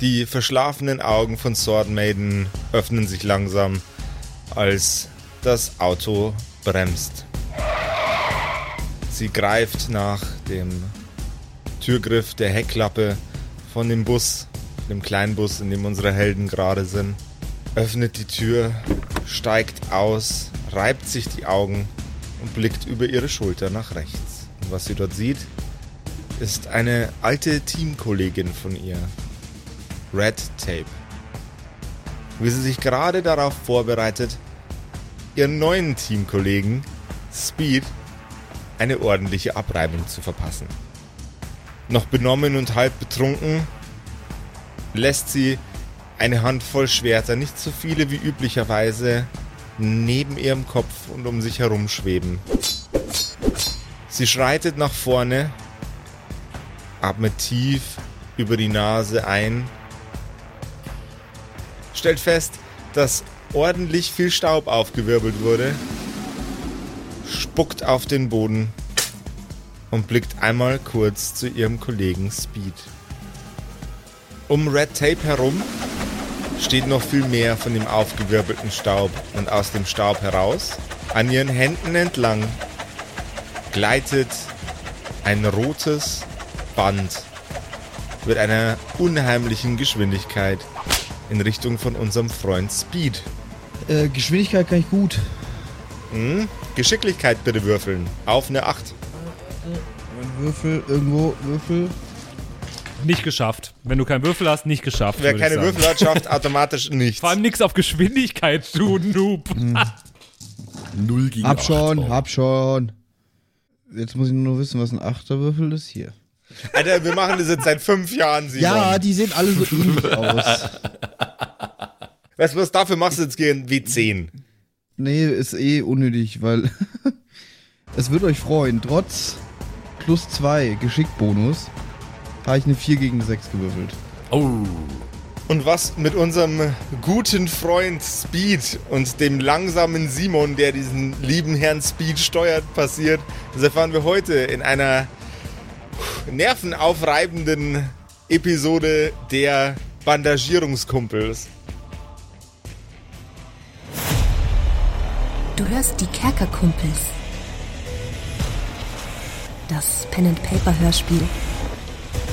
Die verschlafenen Augen von Sword Maiden öffnen sich langsam, als das Auto bremst. Sie greift nach dem Türgriff der Heckklappe von dem Bus, dem kleinen Bus, in dem unsere Helden gerade sind, öffnet die Tür, steigt aus, reibt sich die Augen und blickt über ihre Schulter nach rechts. Und was sie dort sieht, ist eine alte Teamkollegin von ihr, Red Tape. Wie sie sich gerade darauf vorbereitet, ihren neuen Teamkollegen Speed eine ordentliche Abreibung zu verpassen. Noch benommen und halb betrunken lässt sie eine Handvoll Schwerter, nicht so viele wie üblicherweise, neben ihrem Kopf und um sich herum schweben. Sie schreitet nach vorne, atmet tief über die Nase ein, stellt fest, dass ordentlich viel Staub aufgewirbelt wurde, spuckt auf den Boden und blickt einmal kurz zu ihrem Kollegen Speed. Um Red Tape herum steht noch viel mehr von dem aufgewirbelten Staub und aus dem Staub heraus, an ihren Händen entlang, gleitet ein rotes Band mit einer unheimlichen Geschwindigkeit in Richtung von unserem Freund Speed. Äh, Geschwindigkeit kann ich gut. Hm? Geschicklichkeit bitte würfeln. Auf eine 8. Würfel, irgendwo, Würfel. Nicht geschafft. Wenn du keinen Würfel hast, nicht geschafft. Wer keine. Würfel hat, schafft automatisch nichts. Vor allem nichts auf Geschwindigkeit, du Noob. Null gegen Hab schon, hab schon. Jetzt muss ich nur wissen, was ein Achterwürfel ist hier. Alter, wir machen das jetzt seit fünf Jahren, Simon. Ja, die sehen alle so ähnlich aus. Weißt du was, dafür machst du jetzt gehen W10. Nee, ist eh unnötig, weil es wird euch freuen. Trotz plus 2 Geschickbonus habe ich eine 4 gegen 6 gewürfelt. Oh. Und was mit unserem guten Freund Speed und dem langsamen Simon, der diesen lieben Herrn Speed steuert, passiert, das erfahren wir heute in einer nervenaufreibenden Episode der Bandagierungskumpels. Du hörst die Kerkerkumpels. Das Pen and Paper Hörspiel.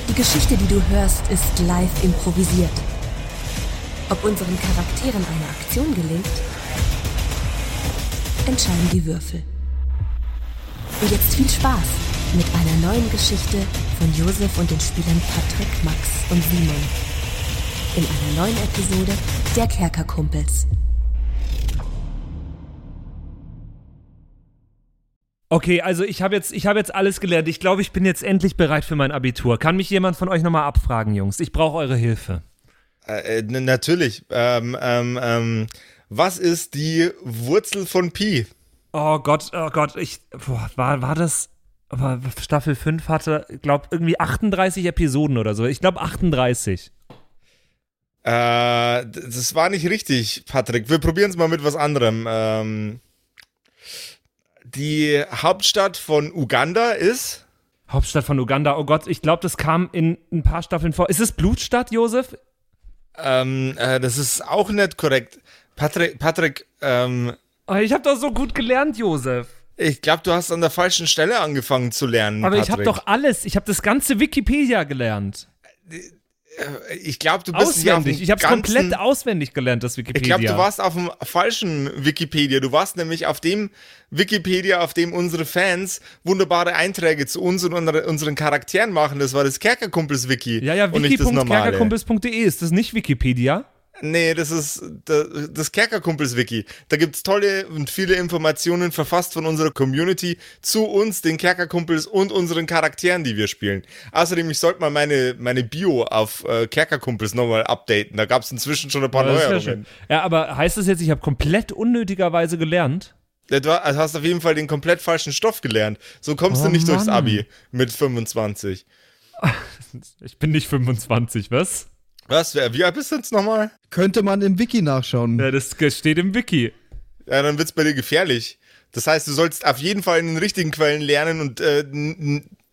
Die Geschichte, die du hörst, ist live improvisiert. Ob unseren Charakteren eine Aktion gelingt, entscheiden die Würfel. Und jetzt viel Spaß mit einer neuen Geschichte von Josef und den Spielern Patrick, Max und Simon. In einer neuen Episode der Kerkerkumpels. Okay, also ich habe jetzt, ich habe jetzt alles gelernt. Ich glaube, ich bin jetzt endlich bereit für mein Abitur. Kann mich jemand von euch nochmal abfragen, Jungs? Ich brauche eure Hilfe. Äh, äh, natürlich. Ähm, ähm, ähm, was ist die Wurzel von Pi? Oh Gott, oh Gott, ich, boah, war, war das, war Staffel 5 hatte, glaube irgendwie 38 Episoden oder so. Ich glaube 38. Äh, das war nicht richtig, Patrick. Wir probieren es mal mit was anderem. Ähm, die Hauptstadt von Uganda ist. Hauptstadt von Uganda, oh Gott, ich glaube, das kam in ein paar Staffeln vor. Ist es Blutstadt, Josef? Ähm, äh, das ist auch nicht korrekt. Patrick, Patrick, ähm, Oh, ich habe doch so gut gelernt, Josef. Ich glaube, du hast an der falschen Stelle angefangen zu lernen. Aber ich habe Patrick. doch alles, ich habe das ganze Wikipedia gelernt. Ich glaube, du bist Auswendig. Ich habe es komplett auswendig gelernt, das Ich Wikipedia. glaube, du warst auf dem falschen Wikipedia. Du warst nämlich auf dem Wikipedia, auf dem unsere Fans wunderbare Einträge zu uns und unsere- unseren Charakteren machen. Das war das Kerkerkumpels-Wiki. Ja, ja, wiki.kerkerkumpels.de, ist das nicht Wikipedia? Nee, das ist da- das Kerkerkumpels-Wiki. Da gibt's tolle und viele Informationen verfasst von unserer Community zu uns, den Kerkerkumpels und unseren Charakteren, die wir spielen. Außerdem, ich sollte mal meine, meine Bio auf äh, Kerkerkumpels nochmal updaten. Da gab's inzwischen schon ein paar Ja, ja, Neuerungen. schön. ja, aber heißt das jetzt, ich habe komplett unnötigerweise gelernt? Du also hast auf jeden Fall den komplett falschen Stoff gelernt. So kommst Oh, du nicht durchs Mann. Abi mit 25. Ich bin nicht 25, was? Was? Wer, wie alt bist du jetzt nochmal? Könnte man im Wiki nachschauen. Ja, das steht im Wiki. Ja, dann wird's bei dir gefährlich. Das heißt, du sollst auf jeden Fall in den richtigen Quellen lernen und äh,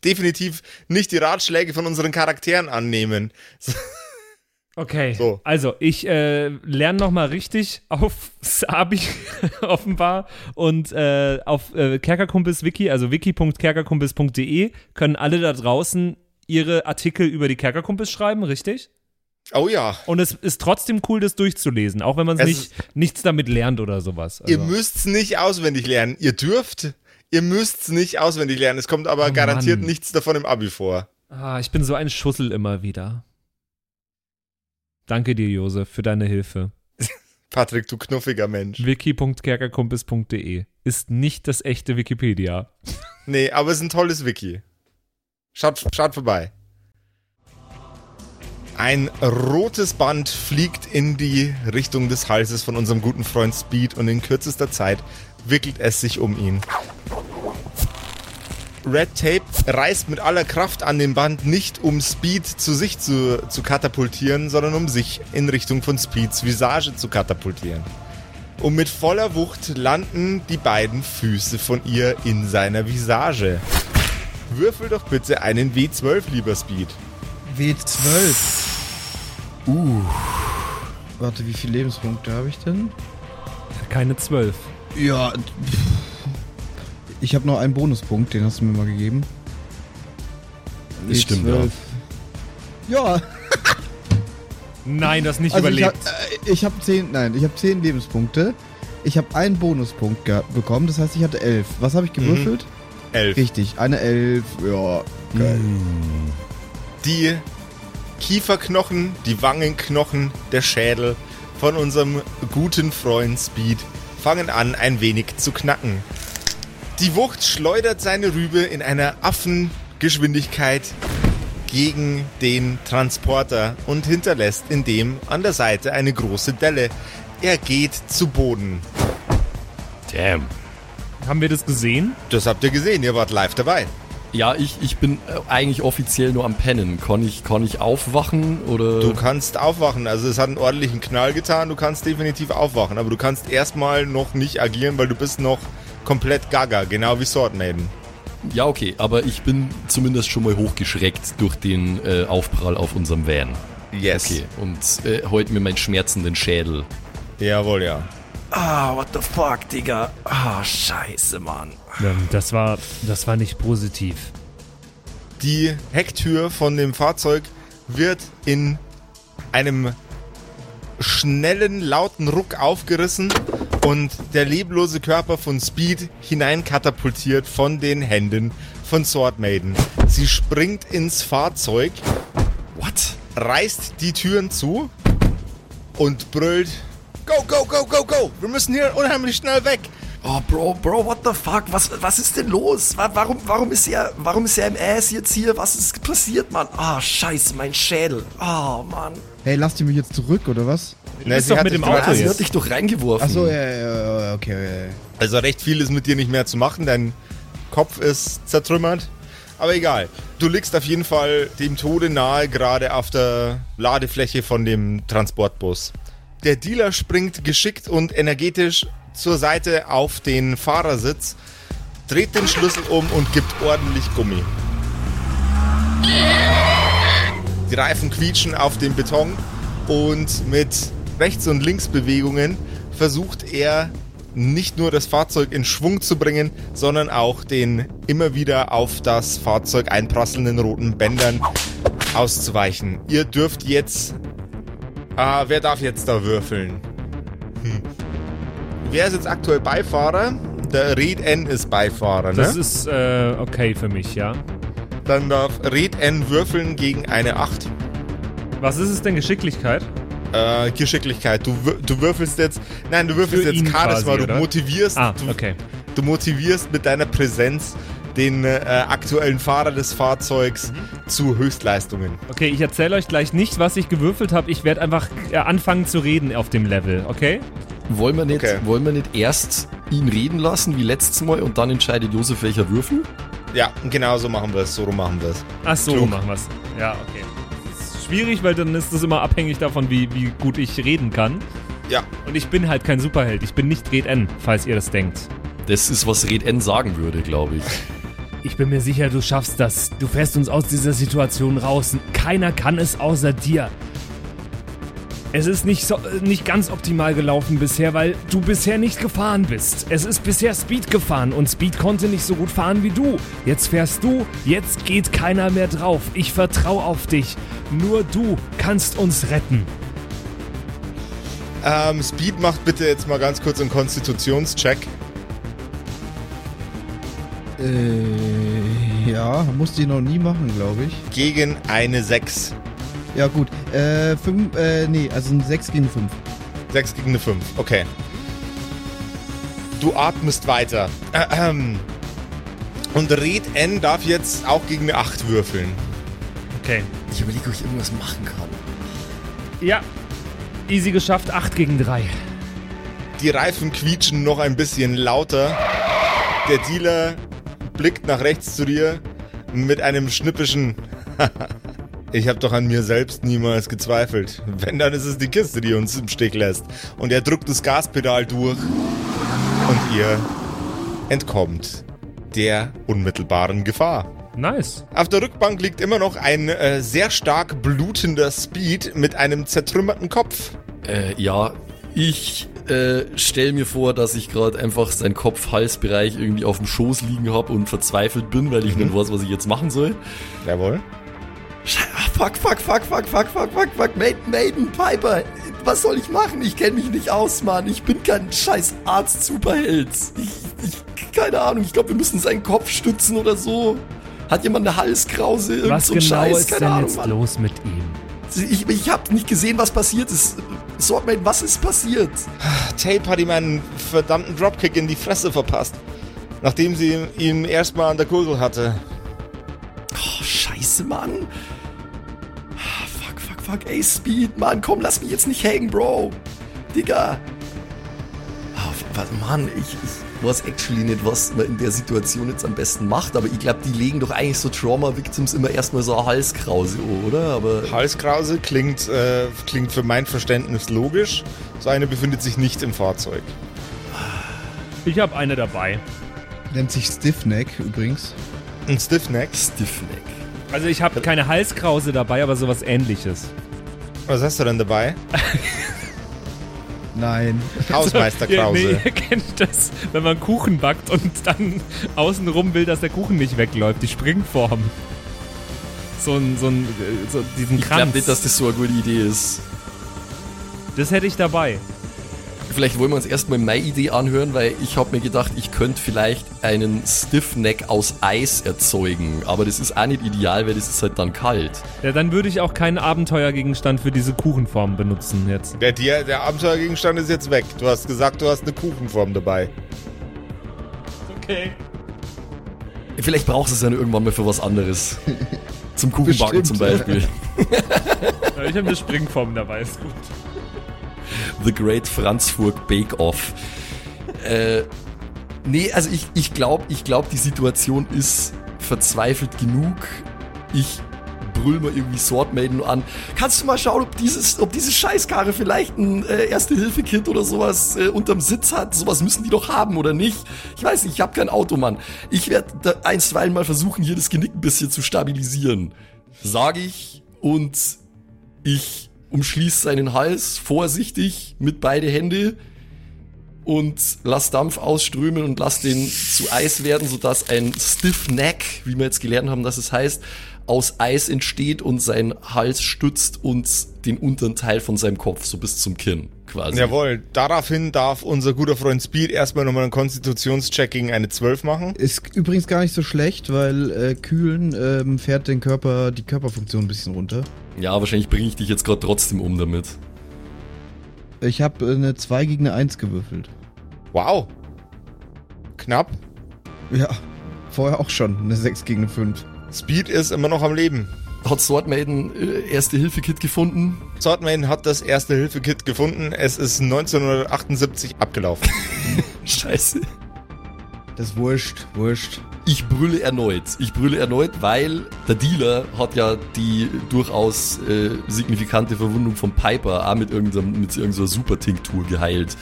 definitiv nicht die Ratschläge von unseren Charakteren annehmen. Okay, So. also ich äh, lerne nochmal richtig auf Sabi offenbar und äh, auf äh, Kerkerkumpels Wiki, also wiki.kerkerkumpels.de können alle da draußen ihre Artikel über die Kerkerkumpels schreiben, richtig? Oh ja. Und es ist trotzdem cool, das durchzulesen, auch wenn man Es nicht nichts damit lernt oder sowas. Also, Ihr müsst's nicht auswendig lernen. Ihr dürft, ihr müsst's nicht auswendig lernen. Es kommt aber Oh garantiert Mann. nichts davon im Abi vor. ah, ich bin so ein Schussel immer wieder. Danke dir, Josef, für deine Hilfe. Patrick, du knuffiger Mensch. wiki.kerkerkumpels.de ist nicht das echte Wikipedia. Nee, aber es ist ein tolles Wiki. Schaut, schaut vorbei. Ein rotes Band fliegt in die Richtung des Halses von unserem guten Freund Speed und in kürzester Zeit wickelt es sich um ihn. Red Tape reißt mit aller Kraft an dem Band, nicht um Speed zu sich zu, zu katapultieren, sondern um sich in Richtung von Speeds Visage zu katapultieren. Und mit voller Wucht landen die beiden Füße von ihr in seiner Visage. Würfel doch bitte einen W12, lieber Speed. W12. Uh. Warte, wie viele Lebenspunkte habe ich denn? Keine zwölf. Ja. Ich habe noch einen Bonuspunkt, den hast du mir mal gegeben. Das stimmt, W12. Ja, Nein, das nicht also ich überlebt. habe äh, ich hab zehn, nein, ich habe zehn Lebenspunkte. Ich habe einen Bonuspunkt bekommen, das heißt, ich hatte elf. Was habe ich gewürfelt? Elf. Richtig, eine elf. Ja, geil. Die Kieferknochen, die Wangenknochen, der Schädel von unserem guten Freund Speed fangen an, ein wenig zu knacken. Die Wucht schleudert seine Rübe in einer Affengeschwindigkeit gegen den Transporter und hinterlässt in dem an der Seite eine große Delle. Er geht zu Boden. Damn. Haben wir das gesehen? Das habt ihr gesehen, ihr wart live dabei. Ja, ich, ich bin äh, eigentlich offiziell nur am Pennen. Kann ich, kann ich aufwachen oder. Du kannst aufwachen, also es hat einen ordentlichen Knall getan, du kannst definitiv aufwachen, aber du kannst erstmal noch nicht agieren, weil du bist noch komplett gaga, genau wie Sword Maiden. ja, okay, aber ich bin zumindest schon mal hochgeschreckt durch den äh, Aufprall auf unserem Van. Yes. Okay, und äh, heute mir meinen schmerzenden Schädel. Jawohl, ja. Ah, what the fuck, Digga. Ah, scheiße, Mann. Ähm, Das war, das war nicht positiv. Die Hecktür von dem Fahrzeug wird in einem schnellen, lauten Ruck aufgerissen und der leblose Körper von Speed hineinkatapultiert von den Händen von Sword Maiden. Sie springt ins Fahrzeug, What? reißt die Türen zu und brüllt: Go, go, go, go, go! Wir müssen hier unheimlich schnell weg! Oh, Bro, Bro, what the fuck? Was, was ist denn los? Wa- Warum, warum ist er, warum ist er im Ass jetzt hier? Was ist passiert, Mann? Ah, scheiße, mein Schädel. Oh, Mann. Hey, lasst ihr mich jetzt zurück, oder was? Na, bist sie doch hat mit dich dem Auto Sie jetzt. hat dich doch reingeworfen. Achso, ja, ja, ja, okay, okay. Also recht viel ist mit dir nicht mehr zu machen, dein Kopf ist zertrümmert. Aber egal. Du liegst auf jeden Fall dem Tode nahe, gerade auf der Ladefläche von dem Transportbus. Der Dealer springt geschickt und energetisch zur Seite auf den Fahrersitz, dreht den Schlüssel um und gibt ordentlich Gummi. Die Reifen quietschen auf dem Beton und mit Rechts- und Linksbewegungen versucht er nicht nur das Fahrzeug in Schwung zu bringen, sondern auch den immer wieder auf das Fahrzeug einprasselnden roten Bändern auszuweichen. Ihr dürft jetzt. Ah, wer darf jetzt da würfeln? Hm. Wer ist jetzt aktuell Beifahrer? Der Red N ist Beifahrer, ne? Das ist äh, okay für mich, ja. Dann darf Red N würfeln gegen eine 8. Was ist es denn Geschicklichkeit? Äh, Geschicklichkeit. Du, du würfelst jetzt. Nein, du würfelst Für jetzt Charisma. quasi, du motivierst. Ah, du, okay. du motivierst mit deiner Präsenz den äh, aktuellen Fahrer des Fahrzeugs Mhm. zu Höchstleistungen. Okay, ich erzähle euch gleich nicht, was ich gewürfelt habe. Ich werde einfach äh, anfangen zu reden auf dem Level, okay? Wollen wir, nicht, Okay. wollen wir nicht erst ihn reden lassen, wie letztes Mal, und dann entscheidet Josef, welcher Würfel? Ja, genau so machen wir es. So rum machen wir es. Ach so, Klug. machen wir's. Ja, okay. Das ist schwierig, weil dann ist das immer abhängig davon, wie, wie gut ich reden kann. Ja, Und ich bin halt kein Superheld. Ich bin nicht Red N, falls ihr das denkt. Das ist, was Red N sagen würde, glaube ich. Ich bin mir sicher, du schaffst das. Du fährst uns aus dieser Situation raus. Keiner kann es außer dir. Es ist nicht, so, nicht ganz optimal gelaufen bisher, weil du bisher nicht gefahren bist. Es ist bisher Speed gefahren und Speed konnte nicht so gut fahren wie du. Jetzt fährst du, jetzt geht keiner mehr drauf. Ich vertraue auf dich. Nur du kannst uns retten. Ähm, Speed macht bitte jetzt mal ganz kurz einen Konstitutionscheck. Äh, ja, musste ich noch nie machen, glaube ich. Gegen eine 6. Ja, gut. Äh, fünf, äh, nee, also ein 6 gegen 5. 6 gegen eine 5, okay. Du atmest weiter. Ahem. Und Red N darf jetzt auch gegen eine 8 würfeln. Okay. Ich überlege, ob ich irgendwas machen kann. Ja. Easy geschafft, 8 gegen 3. Die Reifen quietschen noch ein bisschen lauter. Der Dealer blickt nach rechts zu dir mit einem schnippischen Ich habe doch an mir selbst niemals gezweifelt. Wenn, dann ist es die Kiste, die uns im Stich lässt. Und er drückt das Gaspedal durch und ihr entkommt der unmittelbaren Gefahr. Nice. Auf der Rückbank liegt immer noch ein äh, sehr stark blutender Speed mit einem zertrümmerten Kopf. Äh, ja, ich äh, stell mir vor, dass ich gerade einfach seinen Kopf-Halsbereich irgendwie auf dem Schoß liegen habe und verzweifelt bin, weil ich nicht weiß, was ich jetzt machen soll. Jawohl. Fuck, fuck, fuck, fuck, fuck, fuck, fuck, fuck, Maiden, Maiden, Piper. Was soll ich machen? Ich kenne mich nicht aus, Mann. Ich bin kein scheiß Arzt-Superheld. Ich, ich, keine Ahnung. Ich glaube, wir müssen seinen Kopf stützen oder so. Hat jemand eine Halskrause? Irgend Was so ein genau Scheiß? ist Keine denn Ahnung, jetzt Mann. los mit ihm? Ich, ich habe nicht gesehen, was passiert ist. Swordman, was ist passiert? Tape hat ihm einen verdammten Dropkick in die Fresse verpasst. Nachdem sie ihn erstmal an der Gurgel hatte. Oh, scheiße, Mann. Ah, Fuck. Ey, Speed, Mann, komm, lass mich jetzt nicht hängen, Bro. Digga. Was, Mann, ich, ich weiß actually nicht, was man in der Situation jetzt am besten macht, aber ich glaube, die legen doch eigentlich so Trauma-Victims immer erstmal so eine Halskrause, oder? Aber Halskrause klingt, äh, klingt für mein Verständnis logisch. So eine befindet sich nicht im Fahrzeug. Ich habe eine dabei. Nennt sich Stiffneck übrigens. Ein Stiffneck. Stiffneck. Also ich habe keine Halskrause dabei, aber sowas ähnliches. Was hast du denn dabei? Nein. Hausmeister Ja, Krause. nee, ihr kennt das, wenn man Kuchen backt und dann außenrum will, dass der Kuchen nicht wegläuft. Die Springform. So ein, so ein, äh, so diesen Ich glaube Kranz. nicht, dass das so eine gute Idee ist. das hätte ich dabei. Vielleicht wollen wir uns erstmal meine Idee anhören, weil ich habe mir gedacht, ich könnte vielleicht einen Stiffneck aus Eis erzeugen. Aber das ist auch nicht ideal, weil das ist halt dann kalt. Ja, dann würde ich auch keinen Abenteuergegenstand für diese Kuchenform benutzen jetzt. Der, der, der Abenteuergegenstand ist jetzt weg. Du hast gesagt, du hast eine Kuchenform dabei. Okay. Vielleicht brauchst du es dann irgendwann mal für was anderes. Zum Kuchenbacken Bestimmt. zum Beispiel. Ja, ich habe eine Springform dabei, ist gut. The Great Franzburg Bake Off. äh, nee, also ich, ich glaube, ich glaub, die Situation ist verzweifelt genug. Ich brüll mal irgendwie Swordmaiden an. Kannst du mal schauen, ob dieses, ob diese Scheißkarre vielleicht ein äh, Erste-Hilfe-Kit oder sowas äh, unterm Sitz hat? Sowas müssen die doch haben, oder nicht? Ich weiß nicht, ich habe kein Auto, Mann. Ich werde einstweilen mal versuchen, hier das Genick ein bisschen zu stabilisieren. Sag ich und ich umschließe seinen Hals vorsichtig mit beide Hände und lass Dampf ausströmen und lass den zu Eis werden, sodass ein Stiff Neck, wie wir jetzt gelernt haben, dass es heißt, aus Eis entsteht und sein Hals stützt und den unteren Teil von seinem Kopf so bis zum Kinn quasi. Jawohl, daraufhin darf unser guter Freund Speed erstmal nochmal einen Konstitutionscheck gegen eine 12 machen. Ist übrigens gar nicht so schlecht, weil äh, Kühlen ähm, fährt den Körper, die Körperfunktion ein bisschen runter. Ja, wahrscheinlich bringe ich dich jetzt gerade trotzdem um damit. Ich habe äh, eine 2 gegen eine 1 gewürfelt. Wow. Knapp. Ja, vorher auch schon. Eine 6 gegen eine 5. Speed ist immer noch am Leben. Hat Swordmaiden äh, Erste-Hilfe-Kit gefunden? Swordman hat das erste Hilfe-Kit gefunden. Es ist 1978 abgelaufen. Scheiße. Das ist wurscht, wurscht. Ich brülle erneut. Ich brülle erneut, weil der Dealer hat ja die durchaus äh, signifikante Verwundung von Piper auch mit irgendeiner, mit irgendeiner Super-Tinktur geheilt.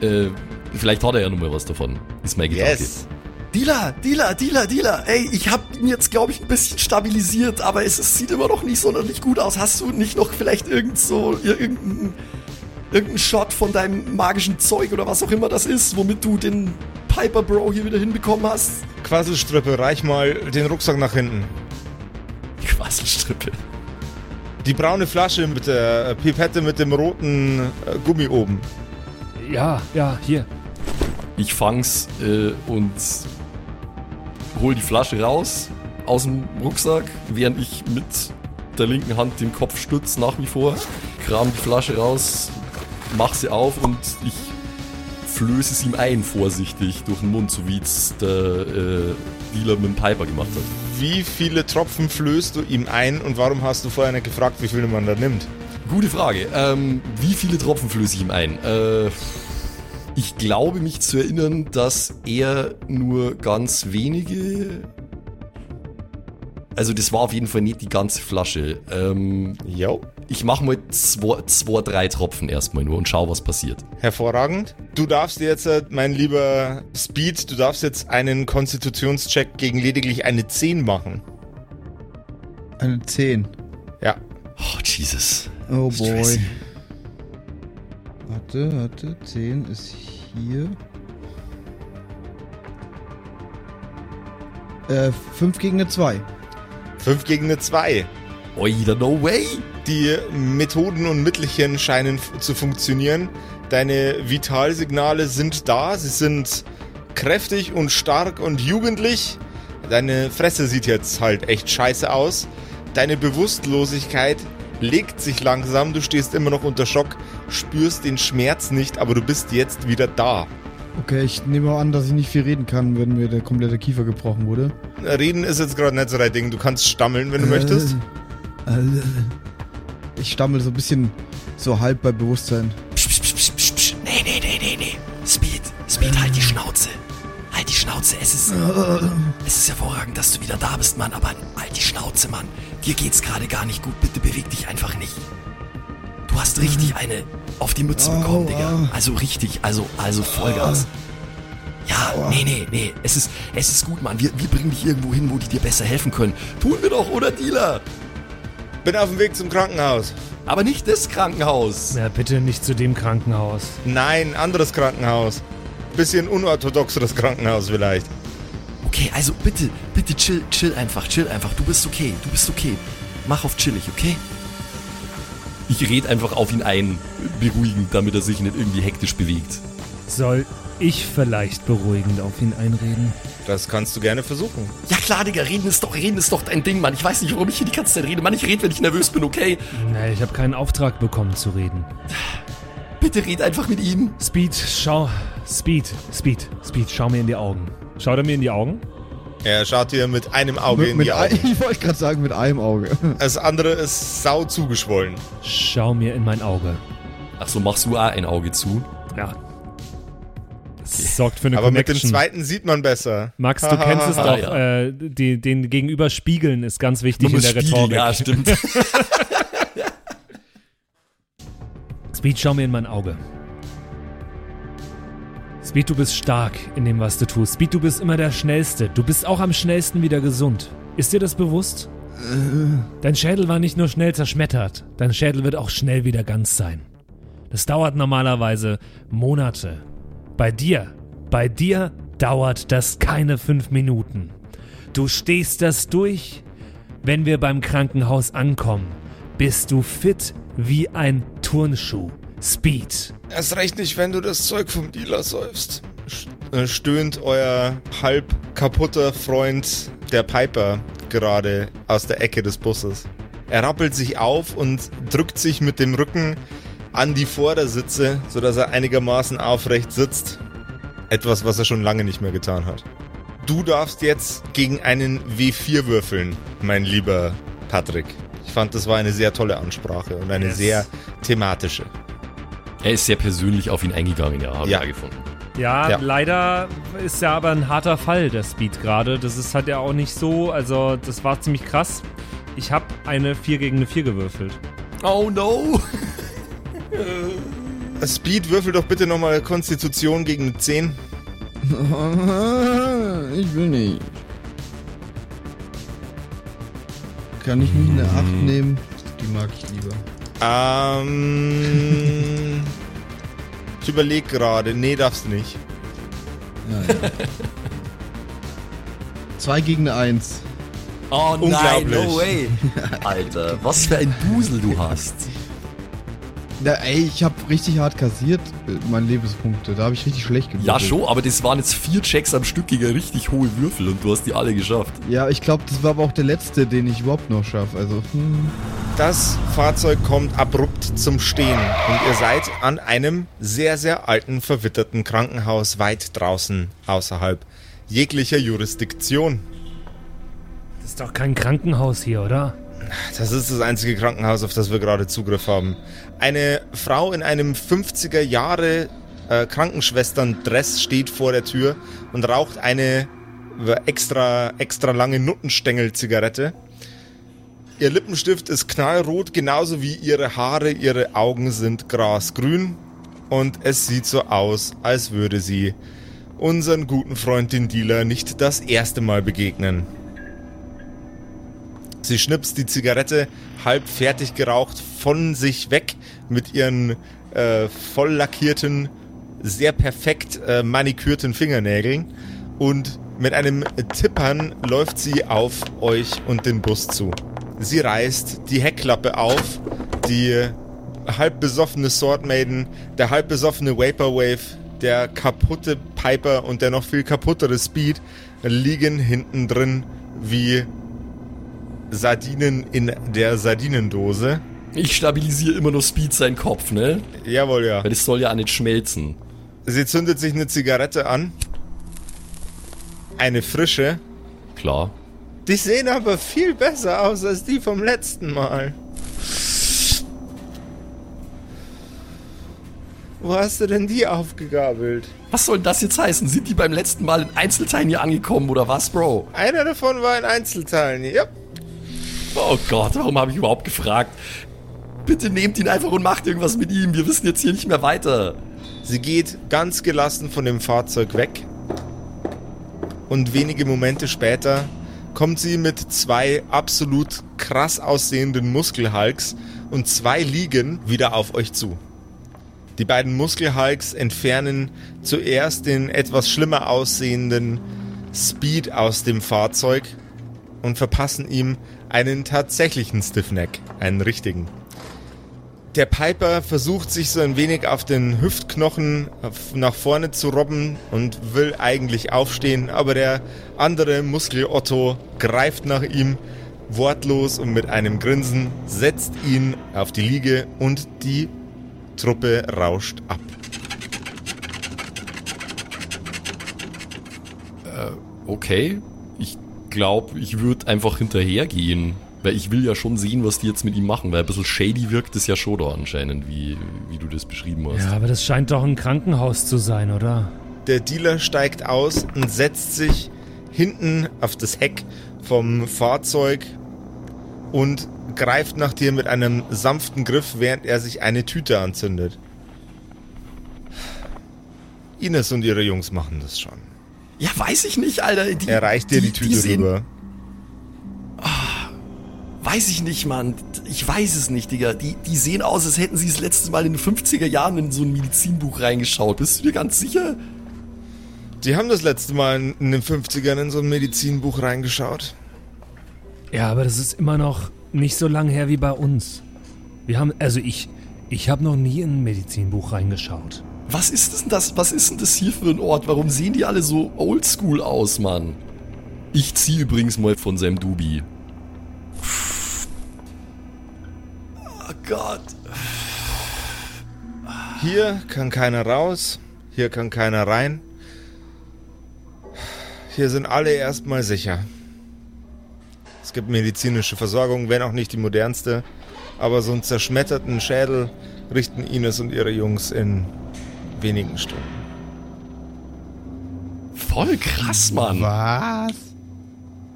Äh, vielleicht hat er ja noch mal was davon. Ist mein Gedanke. Yes. Dealer, Dealer, Dealer, Dealer. Ey, ich hab ihn jetzt, glaube ich, ein bisschen stabilisiert, aber es, es sieht immer noch nicht sonderlich gut aus. Hast du nicht noch vielleicht irgend so, irgendeinen irgendein Shot von deinem magischen Zeug oder was auch immer das ist, womit du den Piper Bro hier wieder hinbekommen hast? Quasselstrippe, reich mal den Rucksack nach hinten. Quasselstrippe. Die braune Flasche mit der Pipette mit dem roten äh, Gummi oben. Ja, ja, hier. Ich fang's äh, und hol die Flasche raus aus dem Rucksack, während ich mit der linken Hand den Kopf stütze nach wie vor. Kram die Flasche raus, mach sie auf und ich flöße es ihm ein, vorsichtig durch den Mund, so wie es der äh, Dealer mit dem Piper gemacht hat. Wie viele Tropfen flößt du ihm ein und warum hast du vorher nicht gefragt, wie viele man da nimmt? Gute Frage. Ähm, wie viele Tropfen flöße ich ihm ein? Äh, ich glaube mich zu erinnern, dass er nur ganz wenige. Also das war auf jeden Fall nicht die ganze Flasche. Ähm, Jo. ich mache mal zwei, zwei, drei Tropfen erstmal nur und schau, was passiert. Hervorragend. Du darfst jetzt, äh, mein lieber Speed, du darfst jetzt einen Konstitutionscheck gegen lediglich eine 10 machen. Eine 10. Ja. Oh, Jesus. Oh Stressy. boy. Warte, warte. 10 ist hier. Äh, 5 gegen eine 2. 5 gegen eine 2. Oida, no way! Die Methoden und Mittelchen scheinen zu funktionieren. Deine Vitalsignale sind da. Sie sind kräftig und stark und jugendlich. Deine Fresse sieht jetzt halt echt scheiße aus. Deine Bewusstlosigkeit legt sich langsam. Du stehst immer noch unter Schock, spürst den Schmerz nicht, aber du bist jetzt wieder da. Okay, ich nehme an, dass ich nicht viel reden kann, wenn mir der komplette Kiefer gebrochen wurde. Reden ist jetzt gerade nicht so dein Ding. Du kannst stammeln, wenn du möchtest. Äh, äh, Ich stammel so ein bisschen so halb bei Bewusstsein. Psch, psch, psch, psch, psch, psch. Nee, nee, nee, nee, nee. Speed, Speed, halt die Schnauze. Halt die Schnauze. Es ist, es ist hervorragend, dass du wieder da bist, Mann, aber halt die Schnauze, Mann. Dir geht's gerade gar nicht gut. Bitte beweg dich einfach nicht. Du hast richtig eine auf die Mütze bekommen, Digga. Also richtig, also, also Vollgas. Ja, nee, nee, nee. Es ist, es ist gut, Mann. Wir, wir bringen dich irgendwo hin, wo die dir besser helfen können. Tun wir doch, oder Dealer? Bin auf dem Weg zum Krankenhaus. Aber nicht das Krankenhaus. Ja, bitte nicht zu dem Krankenhaus. Nein, anderes Krankenhaus. Bisschen unorthodoxeres Krankenhaus vielleicht. Okay, also bitte, bitte chill, chill einfach, chill einfach. Du bist okay, du bist okay. Mach auf chillig, okay? Ich red einfach auf ihn ein, beruhigend, damit er sich nicht irgendwie hektisch bewegt. Soll ich vielleicht beruhigend auf ihn einreden? Das kannst du gerne versuchen. Ja klar, Digga, reden ist doch, reden ist doch dein Ding, Mann. Ich weiß nicht, warum ich hier die ganze Zeit rede. Mann, ich rede, wenn ich nervös bin, okay? Nee, ich habe keinen Auftrag bekommen zu reden. Bitte red einfach mit ihm. Speed, schau. Speed, Speed, Speed, schau mir in die Augen. Schaut er mir in die Augen? Er schaut dir mit einem Auge Mit, in mit die ein, Augen. ich wollte gerade sagen, mit einem Auge. Das andere ist sau zugeschwollen. Schau mir in mein Auge. Ach so, machst du auch ein Auge zu? Ja. Das sorgt für eine Aber mit dem Connection. zweiten sieht man besser. Max, du kennst es doch. ja. Äh, die, den Gegenüber spiegeln ist ganz wichtig Man in der spiegeln, Rhetorik. Ja, stimmt. Speed, schau mir in mein Auge. Speed, du bist stark in dem, was du tust. Speed, du bist immer der Schnellste. Du bist auch am schnellsten wieder gesund. Ist dir das bewusst? Dein Schädel war nicht nur schnell zerschmettert, dein Schädel wird auch schnell wieder ganz sein. Das dauert normalerweise Monate. Bei dir, bei dir dauert das keine fünf Minuten. Du stehst das durch. Wenn wir beim Krankenhaus ankommen, bist du fit wie ein Turnschuh. Speed. Erst recht nicht, wenn du das Zeug vom Dealer säufst. St- äh, Stöhnt euer halb kaputter Freund, der Piper, gerade aus der Ecke des Busses. Er rappelt sich auf und drückt sich mit dem Rücken an die Vordersitze, sodass er einigermaßen aufrecht sitzt. Etwas, was er schon lange nicht mehr getan hat. Du darfst jetzt gegen einen W4 würfeln, mein lieber Patrick. Ich fand, das war eine sehr tolle Ansprache und eine Yes. sehr thematische. er ist sehr persönlich auf ihn eingegangen, ja, habe Ja. ich gefunden. Ja, Ja. leider ist ja aber ein harter Fall, der Speed gerade. Das ist halt ja auch nicht so, also das war ziemlich krass. Ich habe eine 4 gegen eine 4 gewürfelt. Oh no! Speed, würfel doch bitte nochmal Konstitution gegen eine 10. Ich will nicht. Kann ich nicht eine 8 nehmen? Die mag ich lieber. Ähm. ich überlege gerade. Nee, darfst du nicht. Ja, ja. Zwei gegen eine 1. Oh nein, Unglaublich. no way. Alter, was für ein Dusel du hast. Ja, ey, ich habe richtig hart kassiert, äh, meine Lebenspunkte. Da habe ich richtig schlecht gewürfelt. Ja, schon, aber das waren jetzt vier Checks am Stück gegen richtig hohe Würfel und du hast die alle geschafft. Ja, ich glaube, das war aber auch der letzte, den ich überhaupt noch schaffe. Also, hm. Das Fahrzeug kommt abrupt zum Stehen und ihr seid an einem sehr, sehr alten, verwitterten Krankenhaus weit draußen, außerhalb jeglicher Jurisdiktion. Das ist doch kein Krankenhaus hier, oder? Das ist das einzige Krankenhaus, auf das wir gerade Zugriff haben. Eine Frau in einem 50er Jahre äh, Krankenschwestern-Dress steht vor der Tür und raucht eine extra, extra lange Nuttenstängel-Zigarette. Ihr Lippenstift ist knallrot, genauso wie ihre Haare, ihre Augen sind grasgrün. Und es sieht so aus, als würde sie unseren guten Freund, den Dealer, nicht das erste Mal begegnen. Sie schnipst die Zigarette halb fertig geraucht von sich weg mit ihren äh, voll lackierten, sehr perfekt äh, manikürten Fingernägeln und mit einem Tippern läuft sie auf euch und den Bus zu. Sie reißt die Heckklappe auf, die halb besoffene Sword Maiden, der halb besoffene Vaporwave, der kaputte Piper und der noch viel kaputtere Speed liegen hinten drin wie Sardinen in der Sardinendose. Ich stabilisiere immer nur Speed seinen Kopf, ne? Jawohl, ja. Weil das soll ja auch nicht schmelzen. Sie zündet sich eine Zigarette an. Eine frische. Klar. Die sehen aber viel besser aus als die vom letzten Mal. Wo hast du denn die aufgegabelt? Was soll das jetzt heißen? Sind die beim letzten Mal in Einzelteilen hier angekommen oder was, Bro? Einer davon war in Einzelteilen. Ja. Oh Gott, warum habe ich überhaupt gefragt? Bitte nehmt ihn einfach und macht irgendwas mit ihm. Wir wissen jetzt hier nicht mehr weiter. Sie geht ganz gelassen von dem Fahrzeug weg. Und wenige Momente später kommt sie mit zwei absolut krass aussehenden Muskelhulks und zwei Liegen wieder auf euch zu. Die beiden Muskelhulks entfernen zuerst den etwas schlimmer aussehenden Speed aus dem Fahrzeug und verpassen ihm einen tatsächlichen Stiffneck, einen richtigen. Der Piper versucht sich so ein wenig auf den Hüftknochen nach vorne zu robben und will eigentlich aufstehen, aber der andere Muskel Otto greift nach ihm wortlos und mit einem Grinsen setzt ihn auf die Liege und die Truppe rauscht ab. Okay. Ich glaube, ich würde einfach hinterhergehen. Weil ich will ja schon sehen, was die jetzt mit ihm machen. Weil ein bisschen shady wirkt es ja schon da anscheinend, wie, wie du das beschrieben hast. Ja, aber das scheint doch ein Krankenhaus zu sein, oder? Der Dealer steigt aus und setzt sich hinten auf das Heck vom Fahrzeug und greift nach dir mit einem sanften Griff, während er sich eine Tüte anzündet. Ines und ihre Jungs machen das schon. Ja, weiß ich nicht, Alter. Die, Er reicht dir die, Tüte sehen, rüber. Weiß ich nicht, Mann. Ich weiß es nicht, Digga. Die, die sehen aus, als hätten sie das letzte Mal in den 50er Jahren in so ein Medizinbuch reingeschaut. Bist du dir ganz sicher? Die haben das letzte Mal in den 50ern in so ein Medizinbuch reingeschaut. Ja, aber das ist immer noch nicht so lang her wie bei uns. Wir haben, also ich, ich habe noch nie in ein Medizinbuch reingeschaut. Was ist denn das? Was ist denn das hier für ein Ort? Warum sehen die alle so oldschool aus, Mann? Ich zieh übrigens mal von seinem Dubi. Oh Gott. Hier kann keiner raus, hier kann keiner rein. Hier sind alle erstmal sicher. Es gibt medizinische Versorgung, wenn auch nicht die modernste, aber so einen zerschmetterten Schädel richten Ines und ihre Jungs in wenigen Stunden. Voll krass, Mann. Was?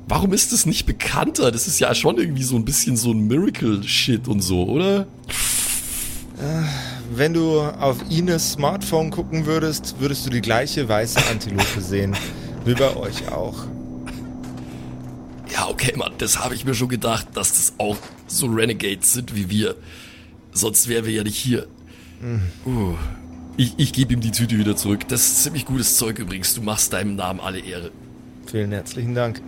Warum ist das nicht bekannter? Das ist ja schon irgendwie so ein bisschen so ein Miracle-Shit und so, oder? wenn du auf Ines Smartphone gucken würdest, würdest du die gleiche weiße Antilope sehen. Wie bei euch auch. Ja, okay, Mann, das habe ich mir schon gedacht, dass das auch so Renegades sind wie wir. Sonst wären wir ja nicht hier. Uh, ich ich gebe ihm die Tüte wieder zurück. Das ist ziemlich gutes Zeug übrigens. Du machst deinem Namen alle Ehre. Vielen herzlichen Dank.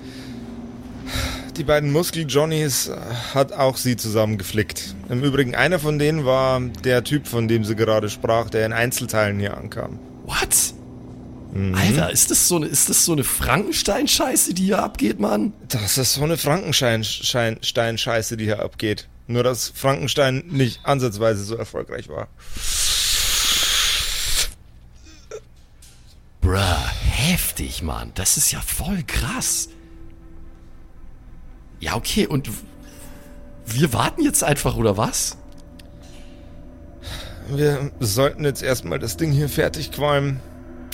Die beiden Muskel-Johnnies äh, hat auch sie zusammen geflickt. Im Übrigen, einer von denen war der Typ, von dem sie gerade sprach, der in Einzelteilen hier ankam. What? Alter, ist das so eine, ist das so eine Frankenstein-Scheiße, die hier abgeht, Mann? Das ist so eine Frankenstein-Scheiße, die hier abgeht. Nur, dass Frankenstein nicht ansatzweise so erfolgreich war. Bruh, heftig, Mann. Das ist ja voll krass. Ja, okay, und wir warten jetzt einfach, oder was? Wir sollten jetzt erstmal das Ding hier fertig qualmen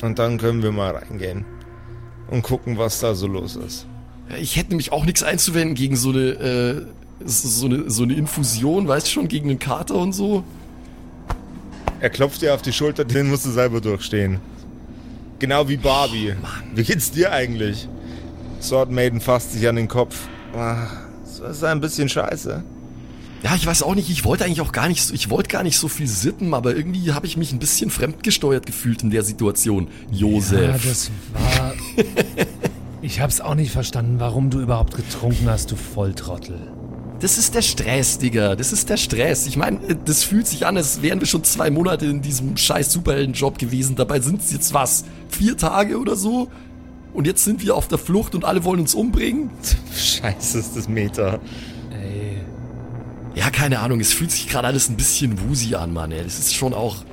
und dann können wir mal reingehen und gucken, was da so los ist. Ich hätte nämlich auch nichts einzuwenden gegen so eine, äh, so eine, so eine Infusion, weißt du schon, gegen einen Kater und so. Er klopft dir auf die Schulter, den musst du selber durchstehen. Genau wie Barbie. wie geht's dir eigentlich? Sword Maiden fasst sich an den Kopf. Ah, Das ist ein bisschen scheiße. Ja, ich weiß auch nicht, ich wollte eigentlich auch gar nicht, so- ich wollte gar nicht so viel sippen, aber irgendwie habe ich mich ein bisschen fremdgesteuert gefühlt in der Situation. Josef. Ja, das war. Ich hab's auch nicht verstanden, warum du überhaupt getrunken hast, du Volltrottel. Das ist der Stress, Digga. Das ist der Stress. Ich meine, das fühlt sich an, als wären wir schon zwei Monate in diesem scheiß Superheldenjob gewesen. Dabei sind es jetzt was? Vier Tage oder so? Und jetzt sind wir auf der Flucht und alle wollen uns umbringen? Scheiße ist das Meter. Ey. Ja, keine Ahnung. Es fühlt sich gerade alles ein bisschen woozy an, Mann. Ey. Das ist schon auch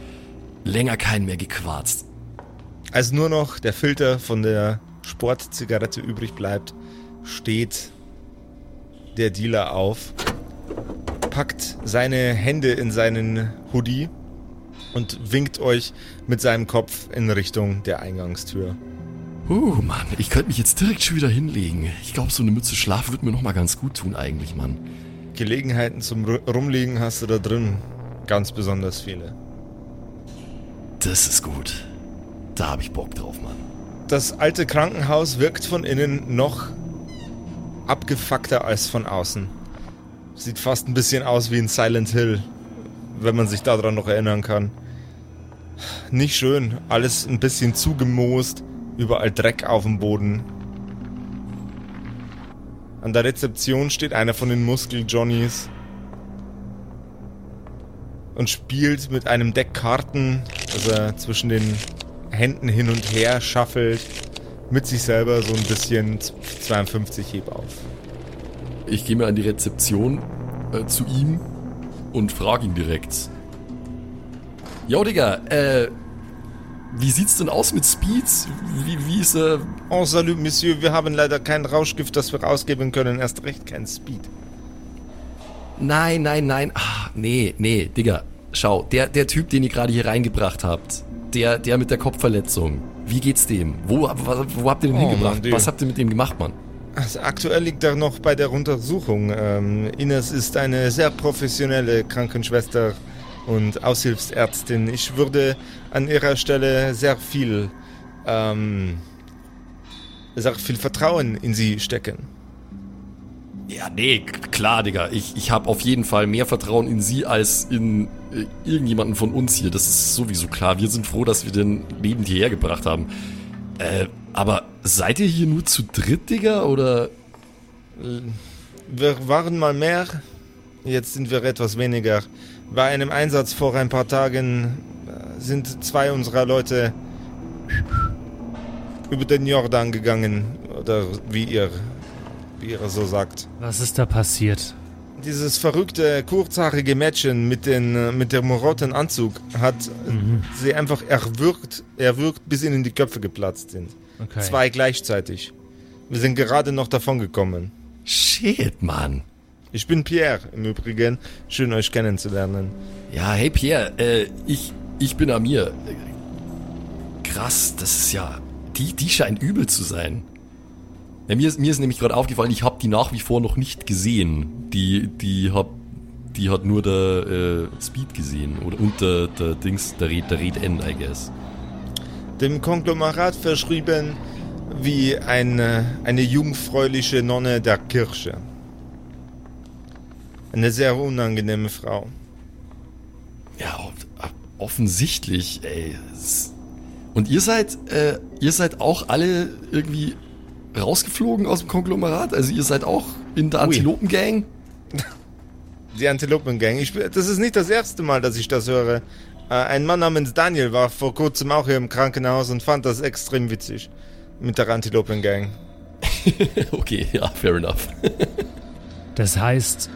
länger keinen mehr gequarzt. Als nur noch der Filter von der Sportzigarette übrig bleibt, steht der Dealer auf, packt seine Hände in seinen Hoodie und winkt euch mit seinem Kopf in Richtung der Eingangstür. Uh, Mann. Ich könnte mich jetzt direkt schon wieder hinlegen. Ich glaube, so eine Mütze Schlaf wird mir noch mal ganz gut tun eigentlich, Mann. Gelegenheiten zum Ru- Rumliegen hast du da drin ganz besonders viele. Das ist gut. Da habe ich Bock drauf, Mann. Das alte Krankenhaus wirkt von innen noch abgefuckter als von außen. Sieht fast ein bisschen aus wie in Silent Hill, wenn man sich daran noch erinnern kann. Nicht schön, alles ein bisschen zugemoost, überall Dreck auf dem Boden. An der Rezeption steht einer von den Muskel-Johnnies und spielt mit einem Deck Karten, das er zwischen den Händen hin und her schaffelt, mit sich selber so ein bisschen 52 heb auf. Ich gehe mal an die Rezeption äh, zu ihm und frage ihn direkt. Jo, Digga, äh, wie sieht's denn aus mit Speeds? Wie, wie ist, äh, Oh, salut, Monsieur, wir haben leider kein Rauschgift, das wir ausgeben können, erst recht kein Speed. nein, nein, nein, ah, nee, nee, Digga, schau, der, der Typ, den ihr gerade hier reingebracht habt, der, der mit der Kopfverletzung, wie geht's dem? Wo, wo, wo habt ihr den Oh, hingebracht? Mann, Was habt ihr mit dem gemacht, Mann? Also aktuell liegt er noch bei der Untersuchung. Ähm, Ines ist eine sehr professionelle Krankenschwester und Aushilfsärztin. Ich würde an ihrer Stelle sehr viel, ähm, sehr viel Vertrauen in sie stecken. Ja, nee, klar, Digga. Ich, ich habe auf jeden Fall mehr Vertrauen in sie als in äh, irgendjemanden von uns hier. Das ist sowieso klar. Wir sind froh, dass wir den lebend hierher gebracht haben. Äh, aber seid ihr hier nur zu dritt, Digga? Oder? Wir waren mal mehr, jetzt sind wir etwas weniger. Bei einem Einsatz vor ein paar Tagen äh, sind zwei unserer Leute über den Jordan gegangen, oder wie ihr, wie ihr so sagt. Was ist da passiert? Dieses verrückte, kurzhaarige Mädchen mit, den, äh, mit dem roten Anzug hat äh, sie einfach erwürgt, erwürgt, bis ihnen die Köpfe geplatzt sind. Okay. Zwei gleichzeitig. Wir sind gerade noch davon gekommen. Shit, Mann. Ich bin Pierre im Übrigen. Schön euch kennenzulernen. Ja, hey Pierre, äh, ich, ich bin Amir. Krass, das ist ja. Die, die scheint übel zu sein. Ja, mir, ist, mir ist nämlich gerade aufgefallen, ich habe die nach wie vor noch nicht gesehen. Die, die hab die hat nur der äh, Speed gesehen. Oder, und der, der Dings, der Red, der Red N, I guess. Dem Konglomerat verschrieben wie eine, eine jungfräuliche Nonne der Kirche. Eine sehr unangenehme Frau. Ja, off- offensichtlich, ey. Und ihr seid, äh, ihr seid auch alle irgendwie rausgeflogen aus dem Konglomerat? Also ihr seid auch in der. Antilopen-Gang? Die Antilopengang. Das ist nicht das erste Mal, dass ich das höre. Äh, ein Mann namens Daniel war vor kurzem auch hier im Krankenhaus und fand das extrem witzig. Mit der Antilopengang. okay, ja, fair enough. Das heißt,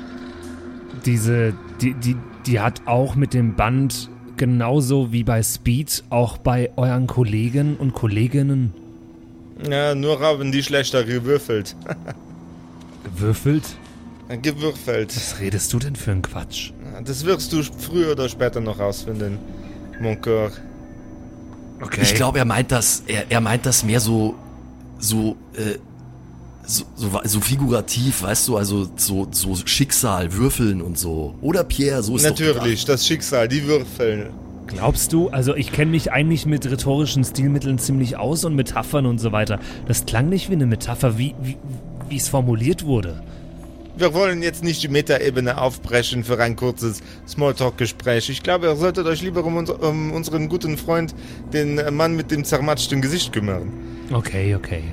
diese, die, die, die hat auch mit dem Band genauso wie bei Speed auch bei euren Kollegen und Kolleginnen Ja, nur haben die schlechter gewürfelt. gewürfelt. Gewürfelt. Was redest du denn für ein Quatsch? Das wirst du früher oder später noch rausfinden, mon coeur. Okay. Ich glaube, er meint das, er, er meint das mehr so, so, äh, so, so, so figurativ, weißt du, also so, so Schicksal, Würfeln und so. Oder Pierre, so ist Natürlich, das Schicksal, die Würfeln. Glaubst du? Also ich kenne mich eigentlich mit rhetorischen Stilmitteln ziemlich aus und Metaphern und so weiter. Das klang nicht wie eine Metapher, wie wie wie es formuliert wurde. Wir wollen jetzt nicht die Metaebene aufbrechen für ein kurzes Smalltalk-Gespräch. Ich glaube, ihr solltet euch lieber um, unser, um unseren guten Freund, den Mann mit dem zermatschten Gesicht, kümmern. Okay, okay.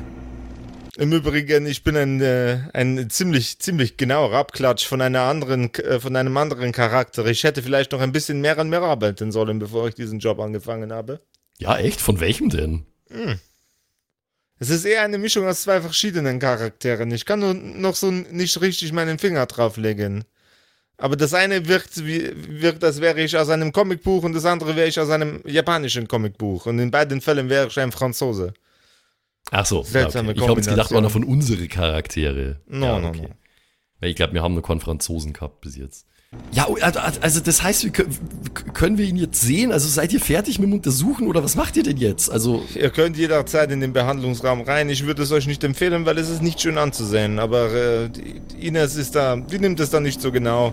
Im Übrigen, ich bin ein, äh, ein ziemlich, ziemlich genauer Abklatsch von einer anderen, äh, von einem anderen Charakter. Ich hätte vielleicht noch ein bisschen mehr an mir arbeiten sollen, bevor ich diesen Job angefangen habe. Ja, echt? Von welchem denn? Es ist eher eine Mischung aus zwei verschiedenen Charakteren. Ich kann nur noch so nicht richtig meinen Finger drauflegen. Aber das eine wirkt, wie, wirkt, als wäre ich aus einem Comicbuch und das andere wäre ich aus einem japanischen Comicbuch. Und in beiden Fällen wäre ich ein Franzose. Ach so, Seltsame okay. ich habe jetzt gedacht, Kombination. einer von unsere Charaktere. No, ja, no, okay. no. Weil Ich glaube, wir haben nur keinen Franzosen gehabt bis jetzt. Ja, oh, also- also das heißt, wir können, können wir ihn jetzt sehen? Also seid ihr fertig mit dem Untersuchen oder was macht ihr denn jetzt? Also, Ihr könnt jederzeit in den Behandlungsraum rein. Ich würde es euch nicht empfehlen, weil es ist nicht schön anzusehen. Aber äh, Ines ist da, die nimmt es da nicht so genau.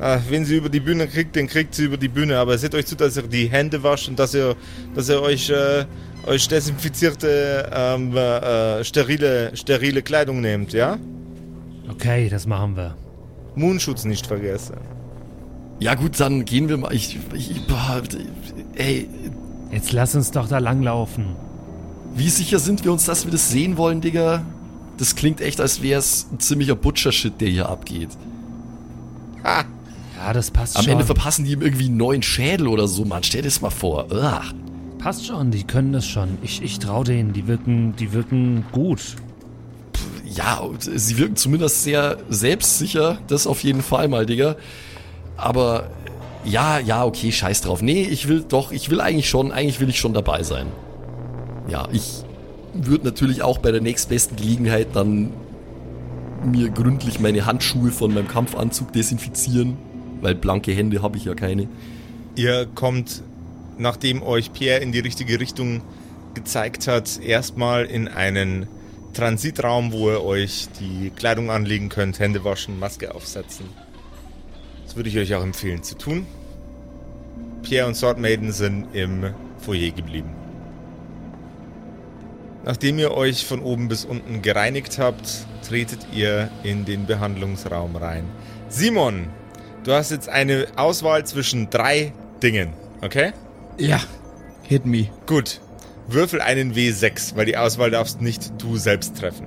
Äh, wenn sie über die Bühne kriegt, dann kriegt sie über die Bühne. Aber seht euch zu, dass ihr die Hände wascht und dass ihr, dass ihr euch, äh, euch desinfizierte, ähm, äh, sterile, sterile Kleidung nehmt, ja? Okay, das machen wir. Mundschutz nicht vergessen. ja gut, dann gehen wir mal. Ich, ich, boah, ey, Jetzt lass uns doch da langlaufen. wie sicher sind wir uns, dass wir das sehen wollen, Digga? Das klingt echt, als wäre es ein ziemlicher Butcher-Shit, der hier abgeht. Ha! Ja, das passt Am schon. Ende verpassen die ihm irgendwie einen neuen Schädel oder so, Mann. Stell dir das mal vor. Ugh. Passt schon, die können das schon. Ich, ich trau denen, die wirken, die wirken gut. Ja, und sie wirken zumindest sehr selbstsicher, das auf jeden Fall mal, Digga. Aber ja, ja, okay, scheiß drauf. Nee, ich will doch, ich will eigentlich schon, eigentlich will ich schon dabei sein. Ja, ich würde natürlich auch bei der nächstbesten Gelegenheit dann mir gründlich meine Handschuhe von meinem Kampfanzug desinfizieren, weil blanke Hände habe ich ja keine. Ihr kommt, nachdem euch Pierre in die richtige Richtung gezeigt hat, erstmal in einen Transitraum, wo ihr euch die Kleidung anlegen könnt, Hände waschen, Maske aufsetzen. Das würde ich euch auch empfehlen zu tun. Pierre und Sword Maiden sind im Foyer geblieben. Nachdem ihr euch von oben bis unten gereinigt habt, tretet ihr in den Behandlungsraum rein. Simon, du hast jetzt eine Auswahl zwischen drei Dingen, okay? Ja. Hit me. Gut. Würfel einen W6, weil die Auswahl darfst nicht du selbst treffen.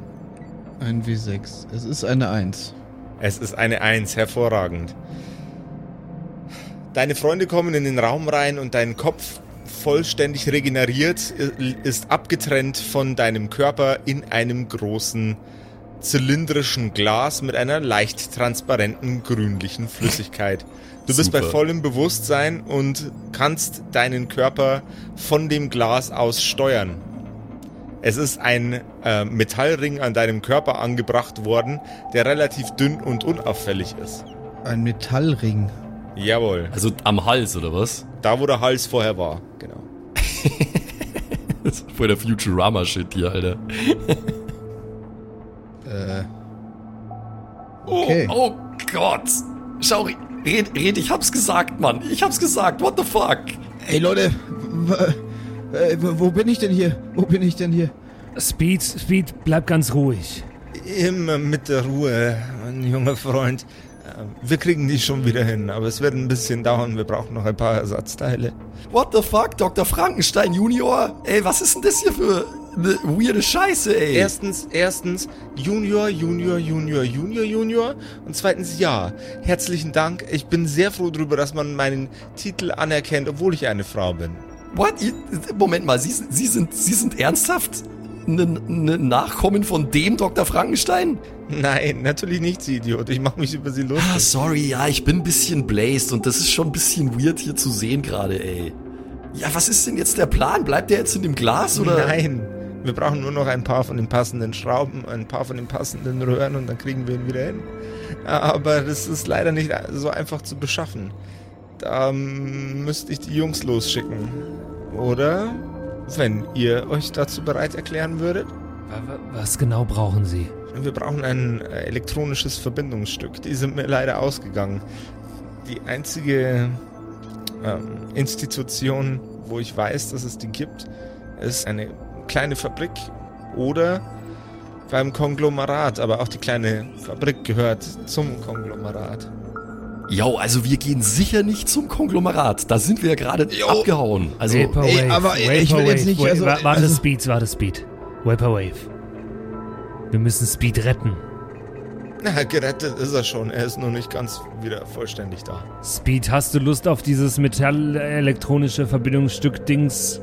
Ein W6. Es ist eine 1. Es ist eine Eins, hervorragend. Deine Freunde kommen in den Raum rein und dein Kopf, vollständig regeneriert, ist abgetrennt von deinem Körper in einem großen zylindrischen Glas mit einer leicht transparenten grünlichen Flüssigkeit. Du bist bei Super. vollem Bewusstsein und kannst deinen Körper von dem Glas aus steuern. Es ist ein äh, Metallring an deinem Körper angebracht worden, der relativ dünn und unauffällig ist. Ein Metallring. Jawohl. Also am Hals, oder was? Da, wo der Hals vorher war. Genau. Das ist voll der Futurama-Shit hier, Alter. Äh. Oh, Okay. oh Gott. Schau, red, red, ich hab's gesagt, Mann. Ich hab's gesagt. What the fuck? Ey Leute, äh, wo bin ich denn hier? Wo bin ich denn hier? Speed, Speed, bleib ganz ruhig. Immer mit der Ruhe, mein junger Freund. Äh, wir kriegen die schon wieder hin, aber es wird ein bisschen dauern. Wir brauchen noch ein paar Ersatzteile. What the fuck, Dr. Frankenstein Junior? Ey, was ist denn das hier für eine weirde Scheiße, ey? Erstens, erstens Junior, Junior, Junior, Junior, Junior. Und zweitens ja. Herzlichen Dank. Ich bin sehr froh darüber, dass man meinen Titel anerkennt, obwohl ich eine Frau bin. What? Moment mal, Sie, Sie, sind, Sie sind ernsthaft ein Nachkommen von dem Dr. Frankenstein? Nein, natürlich nicht, Sie Idiot. Ich mache mich über Sie lustig. Ah, sorry, ja, ich bin ein bisschen blazed und das ist schon ein bisschen weird hier zu sehen gerade, ey. Ja, was ist denn jetzt der Plan? Bleibt der jetzt in dem Glas oder? Nein, wir brauchen nur noch ein paar von den passenden Schrauben, ein paar von den passenden Röhren und dann kriegen wir ihn wieder hin. Aber das ist leider nicht so einfach zu beschaffen. Da müsste ich die Jungs losschicken. Oder? Wenn ihr euch dazu bereit erklären würdet? Was genau brauchen Sie? Wir brauchen ein äh, elektronisches Verbindungsstück. Die sind mir leider ausgegangen. Die einzige ähm, Institution, wo ich weiß, dass es die gibt, ist eine kleine Fabrik oder beim Konglomerat. Aber auch die kleine Fabrik gehört zum Konglomerat. Jo, also wir gehen sicher nicht zum Konglomerat. Da sind wir ja gerade abgehauen. Also, Vaporwave, ey, aber Vaporwave, ich will jetzt nicht. Also, warte, also, Speed, warte, Speed. Vaporwave. Wir müssen Speed retten. Na, gerettet ist er schon. Er ist nur nicht ganz wieder vollständig da. Speed, hast du Lust auf dieses metallelektronische Verbindungsstück-Dings?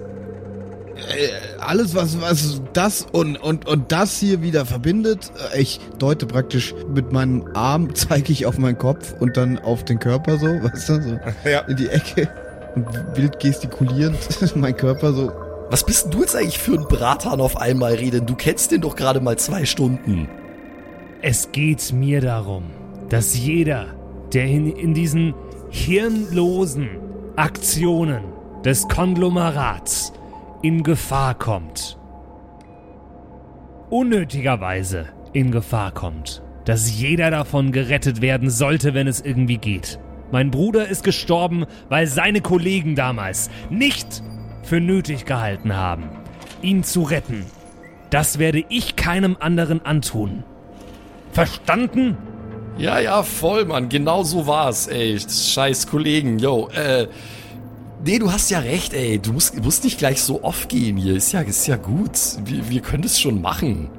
Äh, alles, was, was das und, und, und das hier wieder verbindet, äh, ich deute praktisch mit meinem Arm, zeige ich auf meinen Kopf und dann auf den Körper so, weißt du, so ja. in die Ecke und wild gestikulierend mein Körper so. Was bist denn du jetzt eigentlich für ein Bratan auf einmal reden? Du kennst den doch gerade mal zwei Stunden. Es geht mir darum, dass jeder, der in, in diesen hirnlosen Aktionen des Konglomerats in Gefahr kommt. Unnötigerweise in Gefahr kommt. Dass jeder davon gerettet werden sollte, wenn es irgendwie geht. Mein Bruder ist gestorben, weil seine Kollegen damals nicht für nötig gehalten haben, ihn zu retten. Das werde ich keinem anderen antun. Verstanden? Ja, ja, voll, Mann. Genau so war's, ey. Scheiß Kollegen. Yo, äh, Nee, du hast ja recht, ey. Du musst, musst nicht gleich so off gehen hier. Ist ja, ist ja gut. Wir, wir können das schon machen.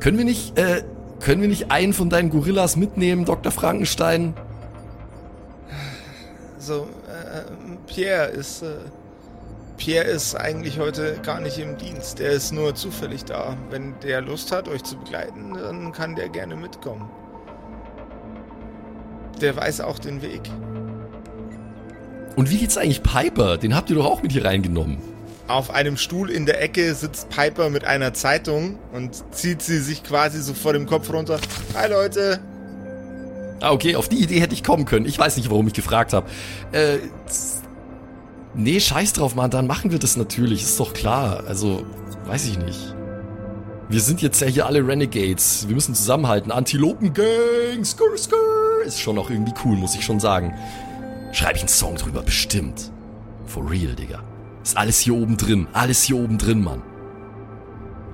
Können wir nicht, äh, können wir nicht einen von deinen Gorillas mitnehmen, Dr. Frankenstein? So, äh, Pierre ist, äh, Pierre ist eigentlich heute gar nicht im Dienst. Der ist nur zufällig da. Wenn der Lust hat, euch zu begleiten, dann kann der gerne mitkommen. Der weiß auch den Weg. Und wie geht's eigentlich Piper? Den habt ihr doch auch mit hier reingenommen. Auf einem Stuhl in der Ecke sitzt Piper mit einer Zeitung und zieht sie sich quasi so vor dem Kopf runter. Hi Leute! Ah, okay, auf die Idee hätte ich kommen können. Ich weiß nicht, warum ich gefragt habe. Äh, nee, scheiß drauf, Mann, dann machen wir das natürlich, ist doch klar. Also, weiß ich nicht. Wir sind jetzt ja hier alle Renegades. Wir müssen zusammenhalten. Antilopen-Gang, skur, skur. Ist schon auch irgendwie cool, muss ich schon sagen. Schreibe ich einen Song drüber, bestimmt. For real, Digga. Ist alles hier oben drin. Alles hier oben drin, Mann.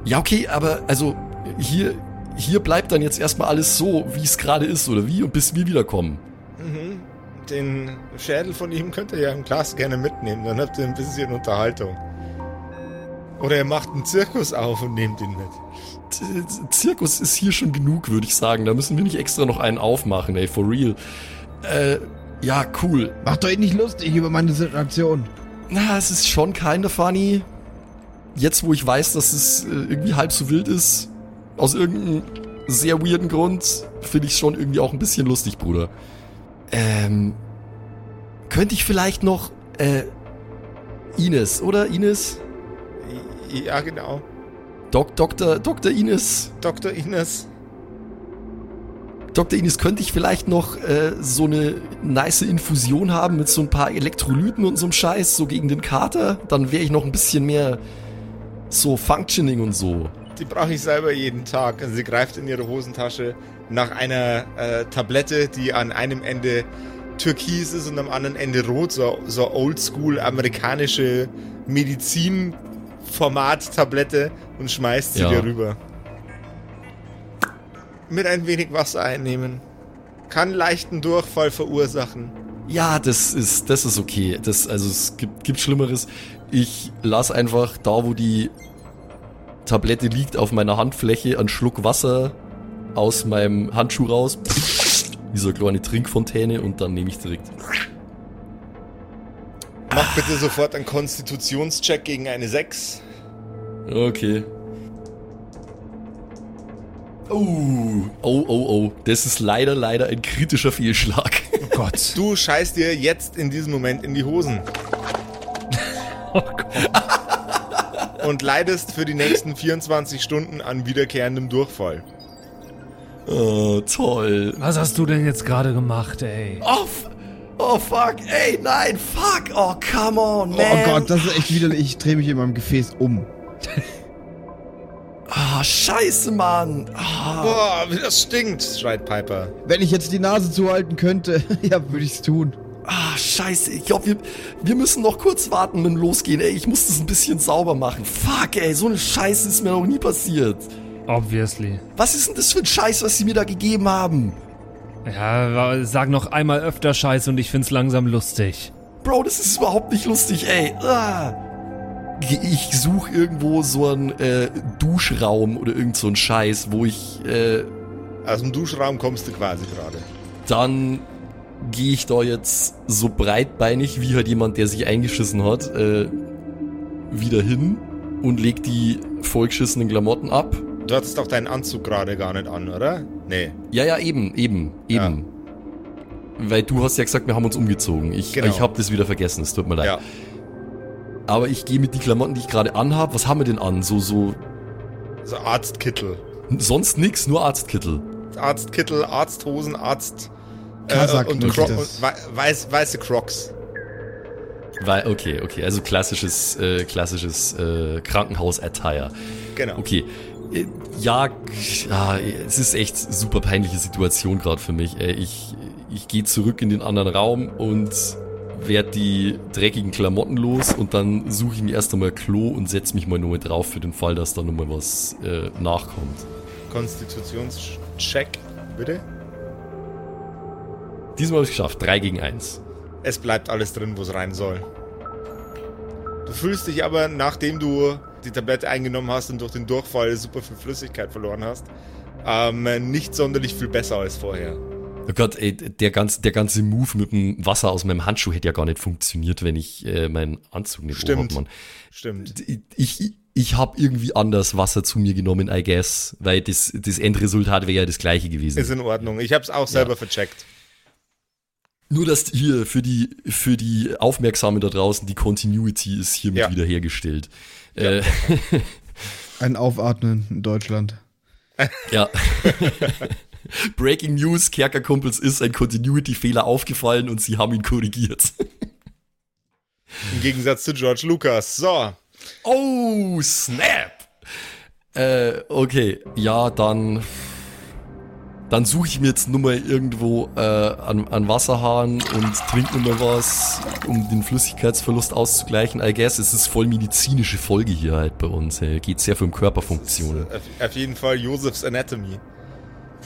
Ja, okay, aber also hier, hier bleibt dann jetzt erstmal alles so, wie es gerade ist, oder wie? Und bis wir wiederkommen. Mhm. Den Schädel von ihm könnt ihr ja im Glas gerne mitnehmen, dann habt ihr ein bisschen Unterhaltung. Oder ihr macht einen Zirkus auf und nehmt ihn mit. Zirkus ist hier schon genug, würde ich sagen. Da müssen wir nicht extra noch einen aufmachen, ey, for real. Äh, ja, cool. Mach doch nicht lustig über meine Situation. Na, es ist schon kinda funny. Jetzt, wo ich weiß, dass es äh, irgendwie halb so wild ist, aus irgendeinem sehr weirden Grund, finde ich schon irgendwie auch ein bisschen lustig, Bruder. Ähm, könnte ich vielleicht noch, äh, Ines, oder Ines? Ja, genau. Dok Dr. Dr. Ines. Dr. Ines. Dr. Ines, könnte ich vielleicht noch äh, so eine nice Infusion haben mit so ein paar Elektrolyten und so einem Scheiß, so gegen den Kater? Dann wäre ich noch ein bisschen mehr so Functioning und so. Die brauche ich selber jeden Tag. Also sie greift in ihre Hosentasche, nach einer äh, Tablette, die an einem Ende türkis ist und am anderen Ende rot, so, so oldschool amerikanische Medizin-Format-Tablette und schmeißt sie Ja. dir rüber. Mit ein wenig Wasser einnehmen. Kann leichten Durchfall verursachen. Ja, das ist, das ist okay. Das, also es gibt, gibt Schlimmeres. Ich lass einfach da, wo die Tablette liegt, auf meiner Handfläche einen Schluck Wasser aus meinem Handschuh raus. Dieser kleine Trinkfontäne und dann nehme ich direkt. Mach bitte sofort einen Konstitutionscheck gegen eine 6. Okay. Oh, oh, oh, oh. Das ist leider, leider ein kritischer Fehlschlag. Oh Gott. Du scheißt dir jetzt in diesem Moment in die Hosen. Oh Gott. und leidest für die nächsten 24 Stunden an wiederkehrendem Durchfall. Oh, toll. Was hast du denn jetzt gerade gemacht, ey? Oh, oh, fuck. Ey, nein, fuck. Oh, come on, man. Oh Gott, das ist echt widerlich. Ich drehe mich in meinem Gefäß um. Ah, scheiße, Mann. Ah. Boah, wie das stinkt, schreit Piper. Wenn ich jetzt die Nase zuhalten könnte, ja, würde ich's tun. Ah, scheiße. Ich glaube, wir, wir müssen noch kurz warten mit dem Losgehen. Ey, ich muss das ein bisschen sauber machen. Fuck, ey, so eine Scheiße ist mir noch nie passiert. Obviously. Was ist denn das für ein Scheiß, was sie mir da gegeben haben? Ja, sag noch einmal öfter Scheiße und ich find's langsam lustig. Bro, das ist überhaupt nicht lustig, ey. Ah. Ich suche irgendwo so einen äh, Duschraum oder irgend so einen Scheiß, wo ich äh, Aus dem Duschraum kommst du quasi gerade. dann gehe ich da jetzt so breitbeinig wie halt jemand, der sich eingeschissen hat, äh, wieder hin und leg die vollgeschissenen Klamotten ab. Du hattest doch deinen Anzug gerade gar nicht an, oder? Nee. Ja, ja, eben, eben, eben. Weil du hast ja gesagt, wir haben uns umgezogen. Ich, Genau. ich habe das wieder vergessen, es tut mir leid. Ja. Aber ich gehe mit die Klamotten, die ich gerade anhab. Was haben wir denn an? So, so, So Arztkittel. sonst nix, nur Arztkittel. Arztkittel, Arzthosen, Arzt. Kasak und, Cro und weiß, weiße Crocs. Weil, okay, okay, also klassisches, äh, klassisches äh, Krankenhaus-Attire. Genau. Okay. Äh, Ja, ja, es ist echt super peinliche Situation gerade für mich. Ey. Ich, ich gehe zurück in den anderen Raum und werd die dreckigen Klamotten los und dann suche ich mir erst einmal Klo und setz mich mal mit drauf für den Fall, dass da nochmal was äh, nachkommt. Konstitutionscheck, bitte. Diesmal habe ich geschafft, 3 gegen 1. Es bleibt alles drin, wo es rein soll. Du fühlst dich aber, nachdem du die Tablette eingenommen hast und durch den Durchfall super viel Flüssigkeit verloren hast, ähm, nicht sonderlich viel besser als vorher. Oh Gott, ey, der ganze, der ganze Move mit dem Wasser aus meinem Handschuh hätte ja gar nicht funktioniert, wenn ich äh, meinen Anzug nicht Stimmt. anhab, Mann. Stimmt. Ich, ich, ich habe irgendwie anders Wasser zu mir genommen, I guess, weil das, das Endresultat wäre ja das gleiche gewesen. Ist in Ordnung. Ich hab's auch selber vercheckt. Nur, dass hier für die, für die Aufmerksamen da draußen, die Continuity ist hiermit Ja. wiederhergestellt. Äh, Ein Aufatmen in Deutschland. ja. Breaking News, Kerkerkumpels ist ein Continuity-Fehler aufgefallen und sie haben ihn korrigiert. Im Gegensatz zu George Lucas. So. Oh, snap! Äh, okay, ja, dann. Dann suche ich mir jetzt nur mal irgendwo äh, an, an Wasserhahn und trinke nur mal was, um den Flüssigkeitsverlust auszugleichen. I guess es ist voll medizinische Folge hier halt bei uns. Hey. Geht sehr viel um Körperfunktionen. Auf, auf jeden Fall Josephs Anatomy.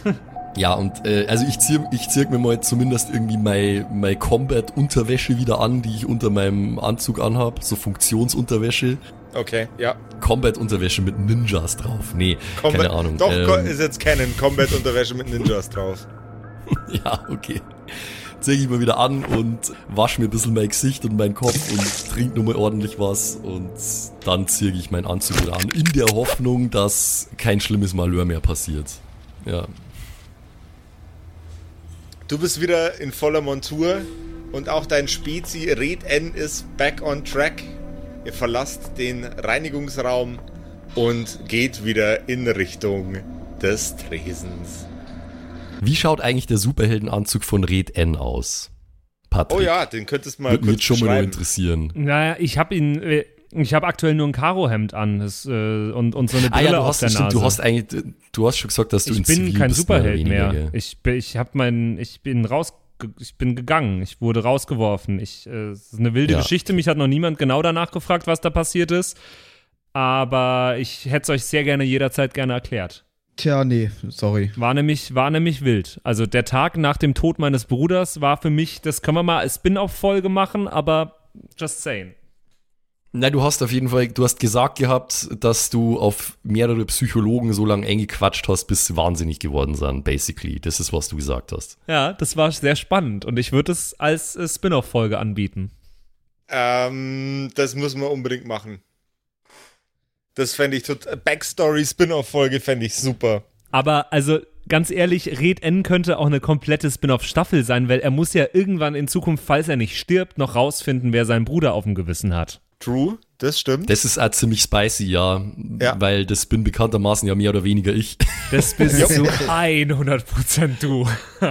Ja, und äh, also ich zieh, ich zieh mir mal zumindest irgendwie meine mein Combat-Unterwäsche wieder an, die ich unter meinem Anzug anhab. So Funktionsunterwäsche. Okay, ja. Combat-Unterwäsche mit Ninjas drauf. Nee, keine Ahnung. Doch, Ähm, ist jetzt Canon. Combat-Unterwäsche mit Ninjas drauf. ja, okay. Zeig ich mal wieder an und wasch mir ein bisschen mein Gesicht und meinen Kopf und trink nochmal ordentlich was und dann ziehe ich meinen Anzug wieder an, in der Hoffnung, dass kein schlimmes Malheur mehr passiert. Ja. Du bist wieder in voller Montur und auch dein Spezi Red N ist back on track. Ihr verlasst den Reinigungsraum und geht wieder in Richtung des Tresens. Wie schaut eigentlich der Superheldenanzug von Red N aus? Patrick. Oh ja, den könntest du mal Würde mich kurz schon mal nur interessieren. Naja, ich habe ihn, äh, Ich habe aktuell nur ein Karohemd an das, äh, und, und so eine Ah Brille ja, du auf hast, der stimmt, Nase. du hast eigentlich, du hast schon gesagt, dass du ich in bin Zivil kein mehr Superheld mehr. Ich, bin- ich habe mein, ich bin raus, ich bin gegangen. Ich wurde rausgeworfen. Ich, äh, es ist eine wilde Ja. Geschichte. Mich hat noch niemand genau danach gefragt, was da passiert ist. Aber ich hätte es euch sehr gerne jederzeit gerne erklärt. Tja, nee, sorry. War nämlich, war nämlich wild. Also der Tag nach dem Tod meines Bruders war für mich, das können wir mal als Spin-off-Folge machen, aber just saying. Na, du hast auf jeden Fall, du hast gesagt gehabt, dass du auf mehrere Psychologen so lange eingequatscht hast, bis sie wahnsinnig geworden sind, basically. Das ist, was du gesagt hast. Ja, das war sehr spannend und ich würde es als äh, Spin-off-Folge anbieten. Ähm, das müssen wir unbedingt machen. Das fände ich total. Backstory-Spin-off-Folge fände ich super. Aber also ganz ehrlich, Red N könnte auch eine komplette Spin-off-Staffel sein, weil er muss ja irgendwann in Zukunft, falls er nicht stirbt, noch rausfinden, wer seinen Bruder auf dem Gewissen hat. True, das stimmt. Das ist auch ziemlich spicy, ja. Ja. Weil das bin bekanntermaßen ja mehr oder weniger ich. Das bist zu 100% du.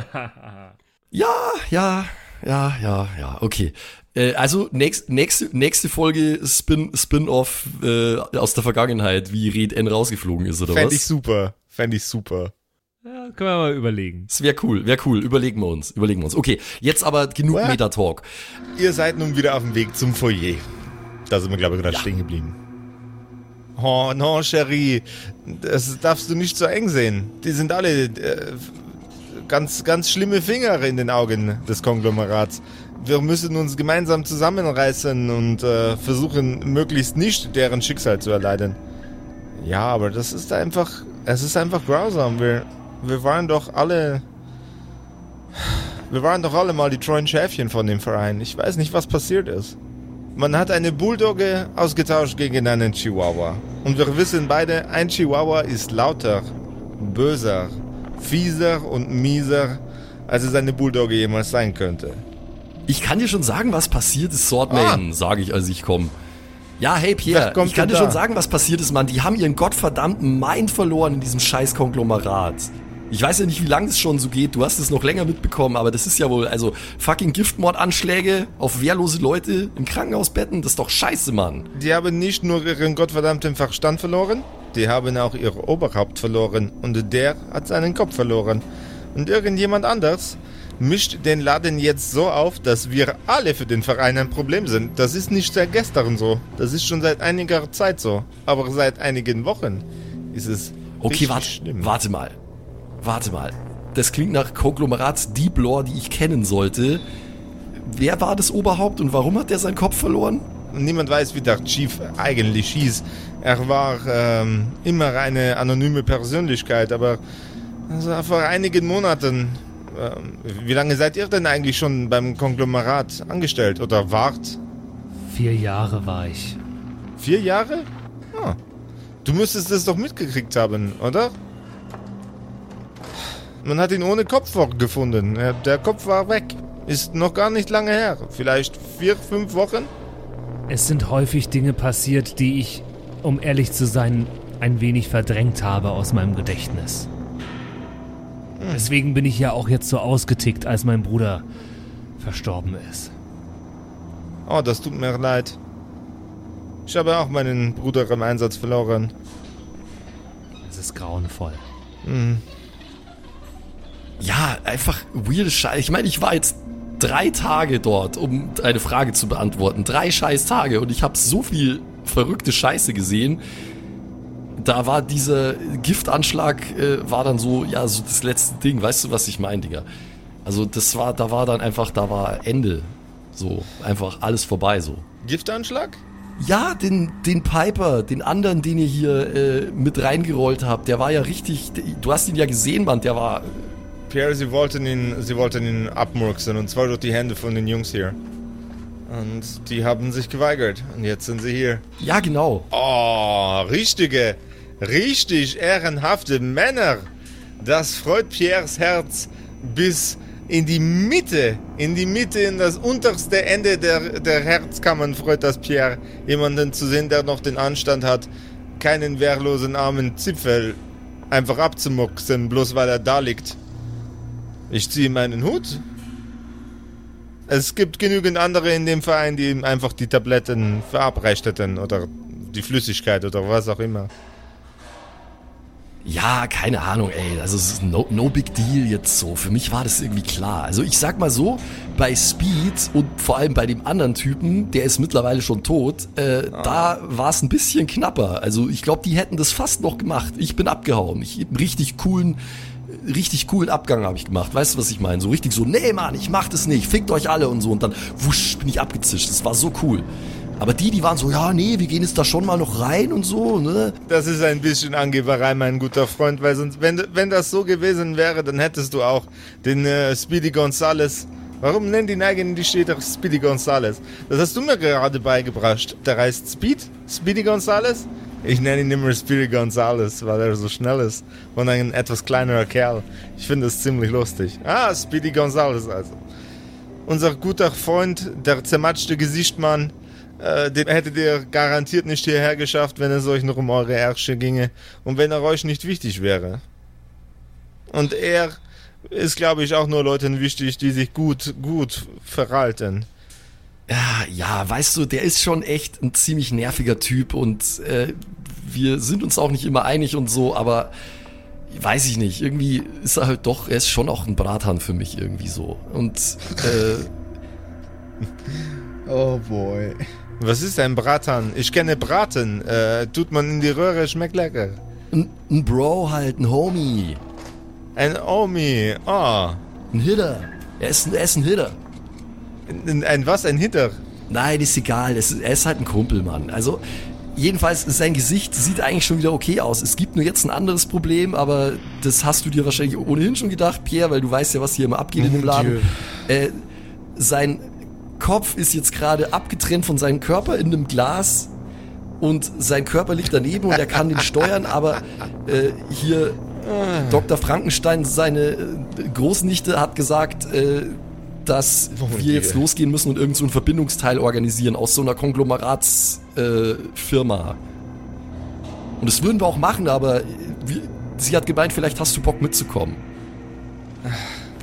Ja, ja, ja, ja, ja, okay. Äh, also nächst, nächste, nächste Folge Spin, Spin-off äh, aus der Vergangenheit, wie Red N rausgeflogen ist, oder Fände ich was? super. Fände ich super. Ja, können wir mal überlegen. Das wäre cool, wäre cool. Überlegen wir uns, überlegen wir uns. Okay, jetzt aber genug? Meta-Talk. Ihr seid nun wieder auf dem Weg zum Foyer. Da sind wir, glaube ich, gerade stehen geblieben. Oh, no, Cherie. Das darfst du nicht so eng sehen. Die sind alle äh, ganz, ganz schlimme Finger in den Augen des Konglomerats. Wir müssen uns gemeinsam zusammenreißen und äh, versuchen, möglichst nicht deren Schicksal zu erleiden. Ja, aber das ist einfach, es ist einfach grausam. Wir, wir waren doch alle, wir waren doch alle mal die treuen Schäfchen von dem Verein. Ich weiß nicht, was passiert ist. Man hat eine Bulldogge ausgetauscht gegen einen Chihuahua. Und wir wissen beide, ein Chihuahua ist lauter, böser, fieser und mieser, als es eine Bulldogge jemals sein könnte. Ich kann dir schon sagen, was passiert ist, Swordman, sage ich, als ich komme. Ja, hey Pierre, ich kann dir da? schon sagen, was passiert ist, Mann. Die haben ihren gottverdammten Mind verloren in diesem scheiß Konglomerat. Ich weiß ja nicht, wie lange es schon so geht. Du hast es noch länger mitbekommen, aber das ist ja wohl, also fucking Giftmordanschläge auf wehrlose Leute in Krankenhausbetten, das ist doch scheiße, Mann. Die haben nicht nur ihren gottverdammten Verstand verloren, die haben auch ihr Oberhaupt verloren und der hat seinen Kopf verloren. Und irgendjemand anders mischt den Laden jetzt so auf, dass wir alle für den Verein ein Problem sind. Das ist nicht seit gestern so, das ist schon seit einiger Zeit so. Aber seit einigen Wochen ist es Okay, warte, schlimm. warte mal. Warte mal. Das klingt nach Konglomerat Deep Lore, die ich kennen sollte. Wer war das Oberhaupt und warum hat der seinen Kopf verloren? Niemand weiß, wie der Chief eigentlich hieß. Er war ähm, immer eine anonyme Persönlichkeit, aber also vor einigen Monaten. Ähm, wie lange seid ihr denn eigentlich schon beim Konglomerat angestellt oder wart? Vier Jahre war ich. Vier Jahre? Ah. Du müsstest es doch mitgekriegt haben, oder? Man hat ihn ohne Kopf gefunden. Er- Der Kopf war weg. Ist noch gar nicht lange her. Vielleicht vier, fünf Wochen? Es sind häufig Dinge passiert, die ich, um ehrlich zu sein, ein wenig verdrängt habe aus meinem Gedächtnis. Deswegen bin ich ja auch jetzt so ausgetickt, als mein Bruder verstorben ist. Oh, das tut mir leid. Ich habe auch meinen Bruder im Einsatz verloren. Es ist grauenvoll. Ja, einfach weirde Scheiße. Ich meine, ich war jetzt drei Tage dort, um eine Frage zu beantworten. Drei scheiß Tage und ich habe so viel verrückte Scheiße gesehen. Da war dieser Giftanschlag, äh, war dann so, ja, so das letzte Ding. Weißt du, was ich meine, Digga? Also das war, da war dann einfach, da war Ende. So, einfach alles vorbei so. Giftanschlag? Ja, den, den Piper, den anderen, den ihr hier äh, mit reingerollt habt, der war ja richtig, du hast ihn ja gesehen, Mann, der war, Pierre, sie wollten ihn, sie wollten ihn abmurksen und zwar durch die Hände von den Jungs hier. Und die haben sich geweigert und jetzt sind sie hier. ja genau. Oh, richtige, richtig ehrenhafte Männer. Das freut Pierres Herz bis in die Mitte, in die Mitte, in das unterste Ende der, der Herzkammern freut das Pierre, jemanden zu sehen, der noch den Anstand hat, keinen wehrlosen armen Zipfel einfach abzumucksen, bloß weil er da liegt. Ich ziehe meinen Hut. Es gibt genügend andere in dem Verein, die ihm einfach die Tabletten verabreicht hätten oder die Flüssigkeit oder was auch immer. Ja, keine Ahnung, ey. Also es ist no, no big deal jetzt so. Für mich war das irgendwie klar. Also ich sag mal so, bei Speed und vor allem bei dem anderen Typen, der ist mittlerweile schon tot, äh, ah. da war es ein bisschen knapper. Also ich glaube, die hätten das fast noch gemacht. Ich bin abgehauen. Ich einen richtig coolen, richtig coolen Abgang habe ich gemacht. Weißt du, was ich meine? So richtig so, nee, Mann, ich mach das nicht. Fickt euch alle und so. Und dann wusch, bin ich abgezischt. Das war so cool. Aber die, die waren so, ja, nee, wir gehen jetzt da schon mal noch rein und so, ne? Das ist ein bisschen Angeberei, mein guter Freund, weil sonst, wenn, wenn das so gewesen wäre, dann hättest du auch den äh, Speedy Gonzales. Warum nennen die eigenen die doch Speedy Gonzales? Das hast du mir gerade beigebracht. Der heißt Speed? Speedy Gonzales? Ich nenne ihn immer Speedy Gonzales, weil er so schnell ist und ein etwas kleinerer Kerl. Ich finde das ziemlich lustig. Ah, Speedy Gonzales also. Unser guter Freund, der zermatschte Gesichtmann, äh, den hättet ihr garantiert nicht hierher geschafft, wenn es euch noch um eure Ärsche ginge und wenn er euch nicht wichtig wäre. Und er ist, glaube ich, auch nur Leuten wichtig, die sich gut, gut verhalten. Ja, ja, weißt du, der ist schon echt ein ziemlich nerviger Typ und äh, wir sind uns auch nicht immer einig und so, aber weiß ich nicht, irgendwie ist er halt doch, er ist schon auch ein Brathahn für mich irgendwie so. Und äh, Oh boy. Was ist ein Bratan? Ich kenne Braten. Äh, tut man in die Röhre, schmeckt lecker. Ein, ein Bro halt, ein Homie. Ein Homie, oh. Ein Hitter. Er ist, er ist ein Hitter. Ein, ein was? Ein Hitter? Nein, ist egal. Er ist, er ist halt ein Kumpel, Mann. Also, jedenfalls, sein Gesicht sieht eigentlich schon wieder okay aus. Es gibt nur jetzt ein anderes Problem, aber das hast du dir wahrscheinlich ohnehin schon gedacht, Pierre, weil du weißt ja, was hier immer abgeht in dem Laden. Äh, sein Kopf ist jetzt gerade abgetrennt von seinem Körper in einem Glas und sein Körper liegt daneben und er kann den steuern, aber äh, hier Dr. Frankenstein, seine äh, Großnichte, hat gesagt, äh, dass oh, wir jetzt losgehen müssen und irgend so ein Verbindungsteil organisieren aus so einer Konglomeratsfirma. Äh, und das würden wir auch machen, aber wir, sie hat gemeint, vielleicht hast du Bock mitzukommen.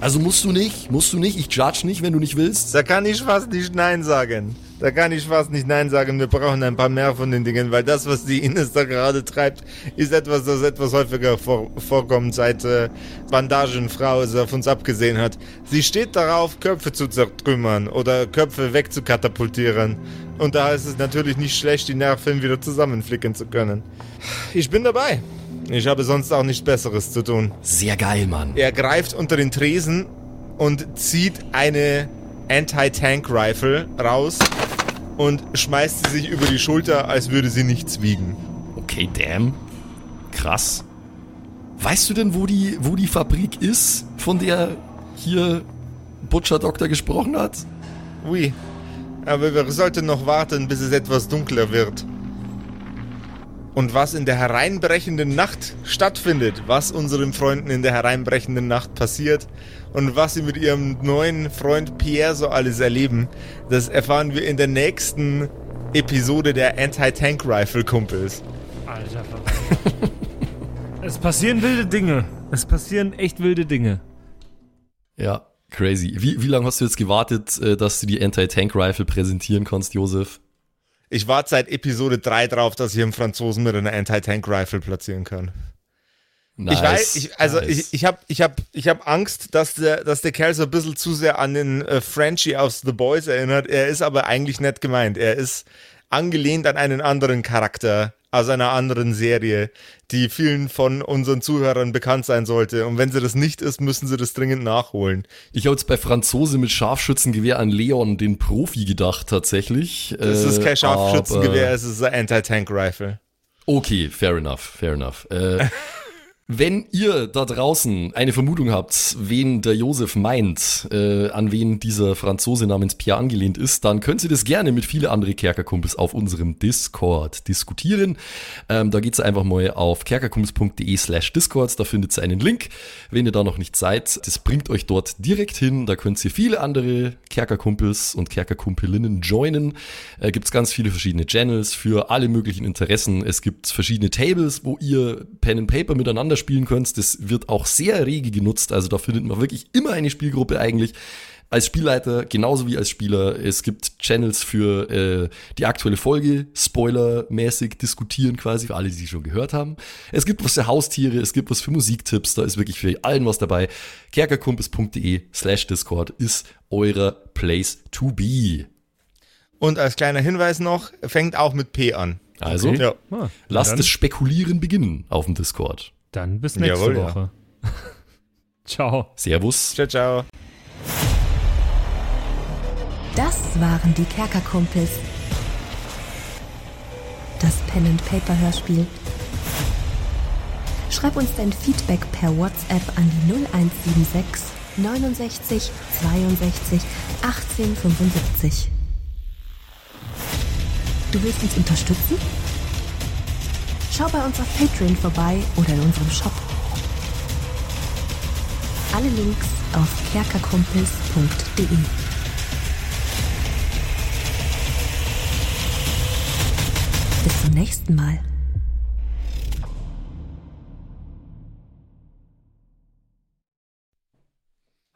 Also musst du nicht, musst du nicht, ich judge nicht, wenn du nicht willst. Da kann ich fast nicht Nein sagen. Da kann ich fast nicht Nein sagen. Wir brauchen ein paar mehr von den Dingen, weil das, was die Ines da gerade treibt, ist etwas, das etwas häufiger vor, vorkommt, seit äh, Bandagenfrau es auf uns abgesehen hat. Sie steht darauf, Köpfe zu zertrümmern oder Köpfe wegzukatapultieren. Und da ist es natürlich nicht schlecht, die Nerven wieder zusammenflicken zu können. Ich bin dabei. Ich habe sonst auch nichts Besseres zu tun. Sehr geil, Mann. Er greift unter den Tresen und zieht eine Anti-Tank-Rifle raus und schmeißt sie sich über die Schulter, als würde sie nichts wiegen. Okay, damn. Krass. Weißt du denn, wo die, wo die Fabrik ist, von der hier Butcher Doktor gesprochen hat? Oui. Aber wir sollten noch warten, bis es etwas dunkler wird und was in der hereinbrechenden Nacht stattfindet, was unseren Freunden in der hereinbrechenden Nacht passiert und was sie mit ihrem neuen Freund Pierre so alles erleben, das erfahren wir in der nächsten Episode der Anti-Tank-Rifle-Kumpels. Alter, es passieren wilde Dinge. Es passieren echt wilde Dinge. Ja, crazy. Wie, wie lange hast du jetzt gewartet, äh, dass du die Anti-Tank-Rifle präsentieren kannst, Josef? Ich warte seit Episode 3 drauf, dass ich einen Franzosen mit einer Anti-Tank-Rifle platzieren kann. Nice, ich weiß, ich, also nice. ich, ich habe ich hab, ich hab Angst, dass der, dass der Kerl so ein bisschen zu sehr an den äh, Frenchie aus The Boys erinnert. Er ist aber eigentlich nett gemeint. Er ist angelehnt an einen anderen Charakter aus einer anderen Serie, die vielen von unseren Zuhörern bekannt sein sollte. Und wenn sie das nicht ist, müssen sie das dringend nachholen. Ich habe jetzt bei Franzose mit Scharfschützengewehr an Leon, den Profi, gedacht tatsächlich. Es ist kein äh, Scharfschützengewehr, es ist ein Anti-Tank-Rifle. Okay, fair enough, fair enough. Äh, Wenn ihr da draußen eine Vermutung habt, wen der Josef meint, äh, an wen dieser Franzose namens Pierre angelehnt ist, dann könnt ihr das gerne mit viele andere Kerkerkumpels auf unserem Discord diskutieren. Ähm, da geht's einfach mal auf kerkerkumpels.de slash Discord, da findet ihr einen Link. Wenn ihr da noch nicht seid, das bringt euch dort direkt hin. Da könnt ihr viele andere Kerkerkumpels und Kerkerkumpelinnen joinen. Äh, gibt's ganz viele verschiedene Channels für alle möglichen Interessen. Es gibt verschiedene Tables, wo ihr Pen and Paper miteinander miteinander spielen könnt. Das wird auch sehr rege genutzt. Also da findet man wirklich immer eine Spielgruppe eigentlich. als Spielleiter genauso wie als Spieler. Es gibt Channels für äh, die aktuelle Folge, spoilermäßig diskutieren quasi, für alle, die sie schon gehört haben. Es gibt was für Haustiere, es gibt was für Musiktipps, da ist wirklich für allen was dabei. kerkerkumpis.de slash Discord ist eurer Place to be. Und als kleiner Hinweis noch, fängt auch mit P an. Also, Okay. Ja. Ah, lasst das Spekulieren beginnen auf dem Discord. Dann bis nächste Jawohl, ja. Woche. Ciao. Servus. Ciao, ciao. Das waren die Kerkerkumpels. Das Pen and Paper Hörspiel. Schreib uns dein Feedback per WhatsApp an die 0176 69 62 18 75. Du willst uns unterstützen? Schau bei uns auf Patreon vorbei oder in unserem Shop. Alle Links auf kerkerkumpels.de. Bis zum nächsten Mal.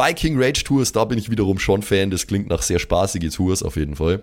Viking Rage Tours, da bin ich wiederum schon Fan. Das klingt nach sehr spaßige Tours auf jeden Fall.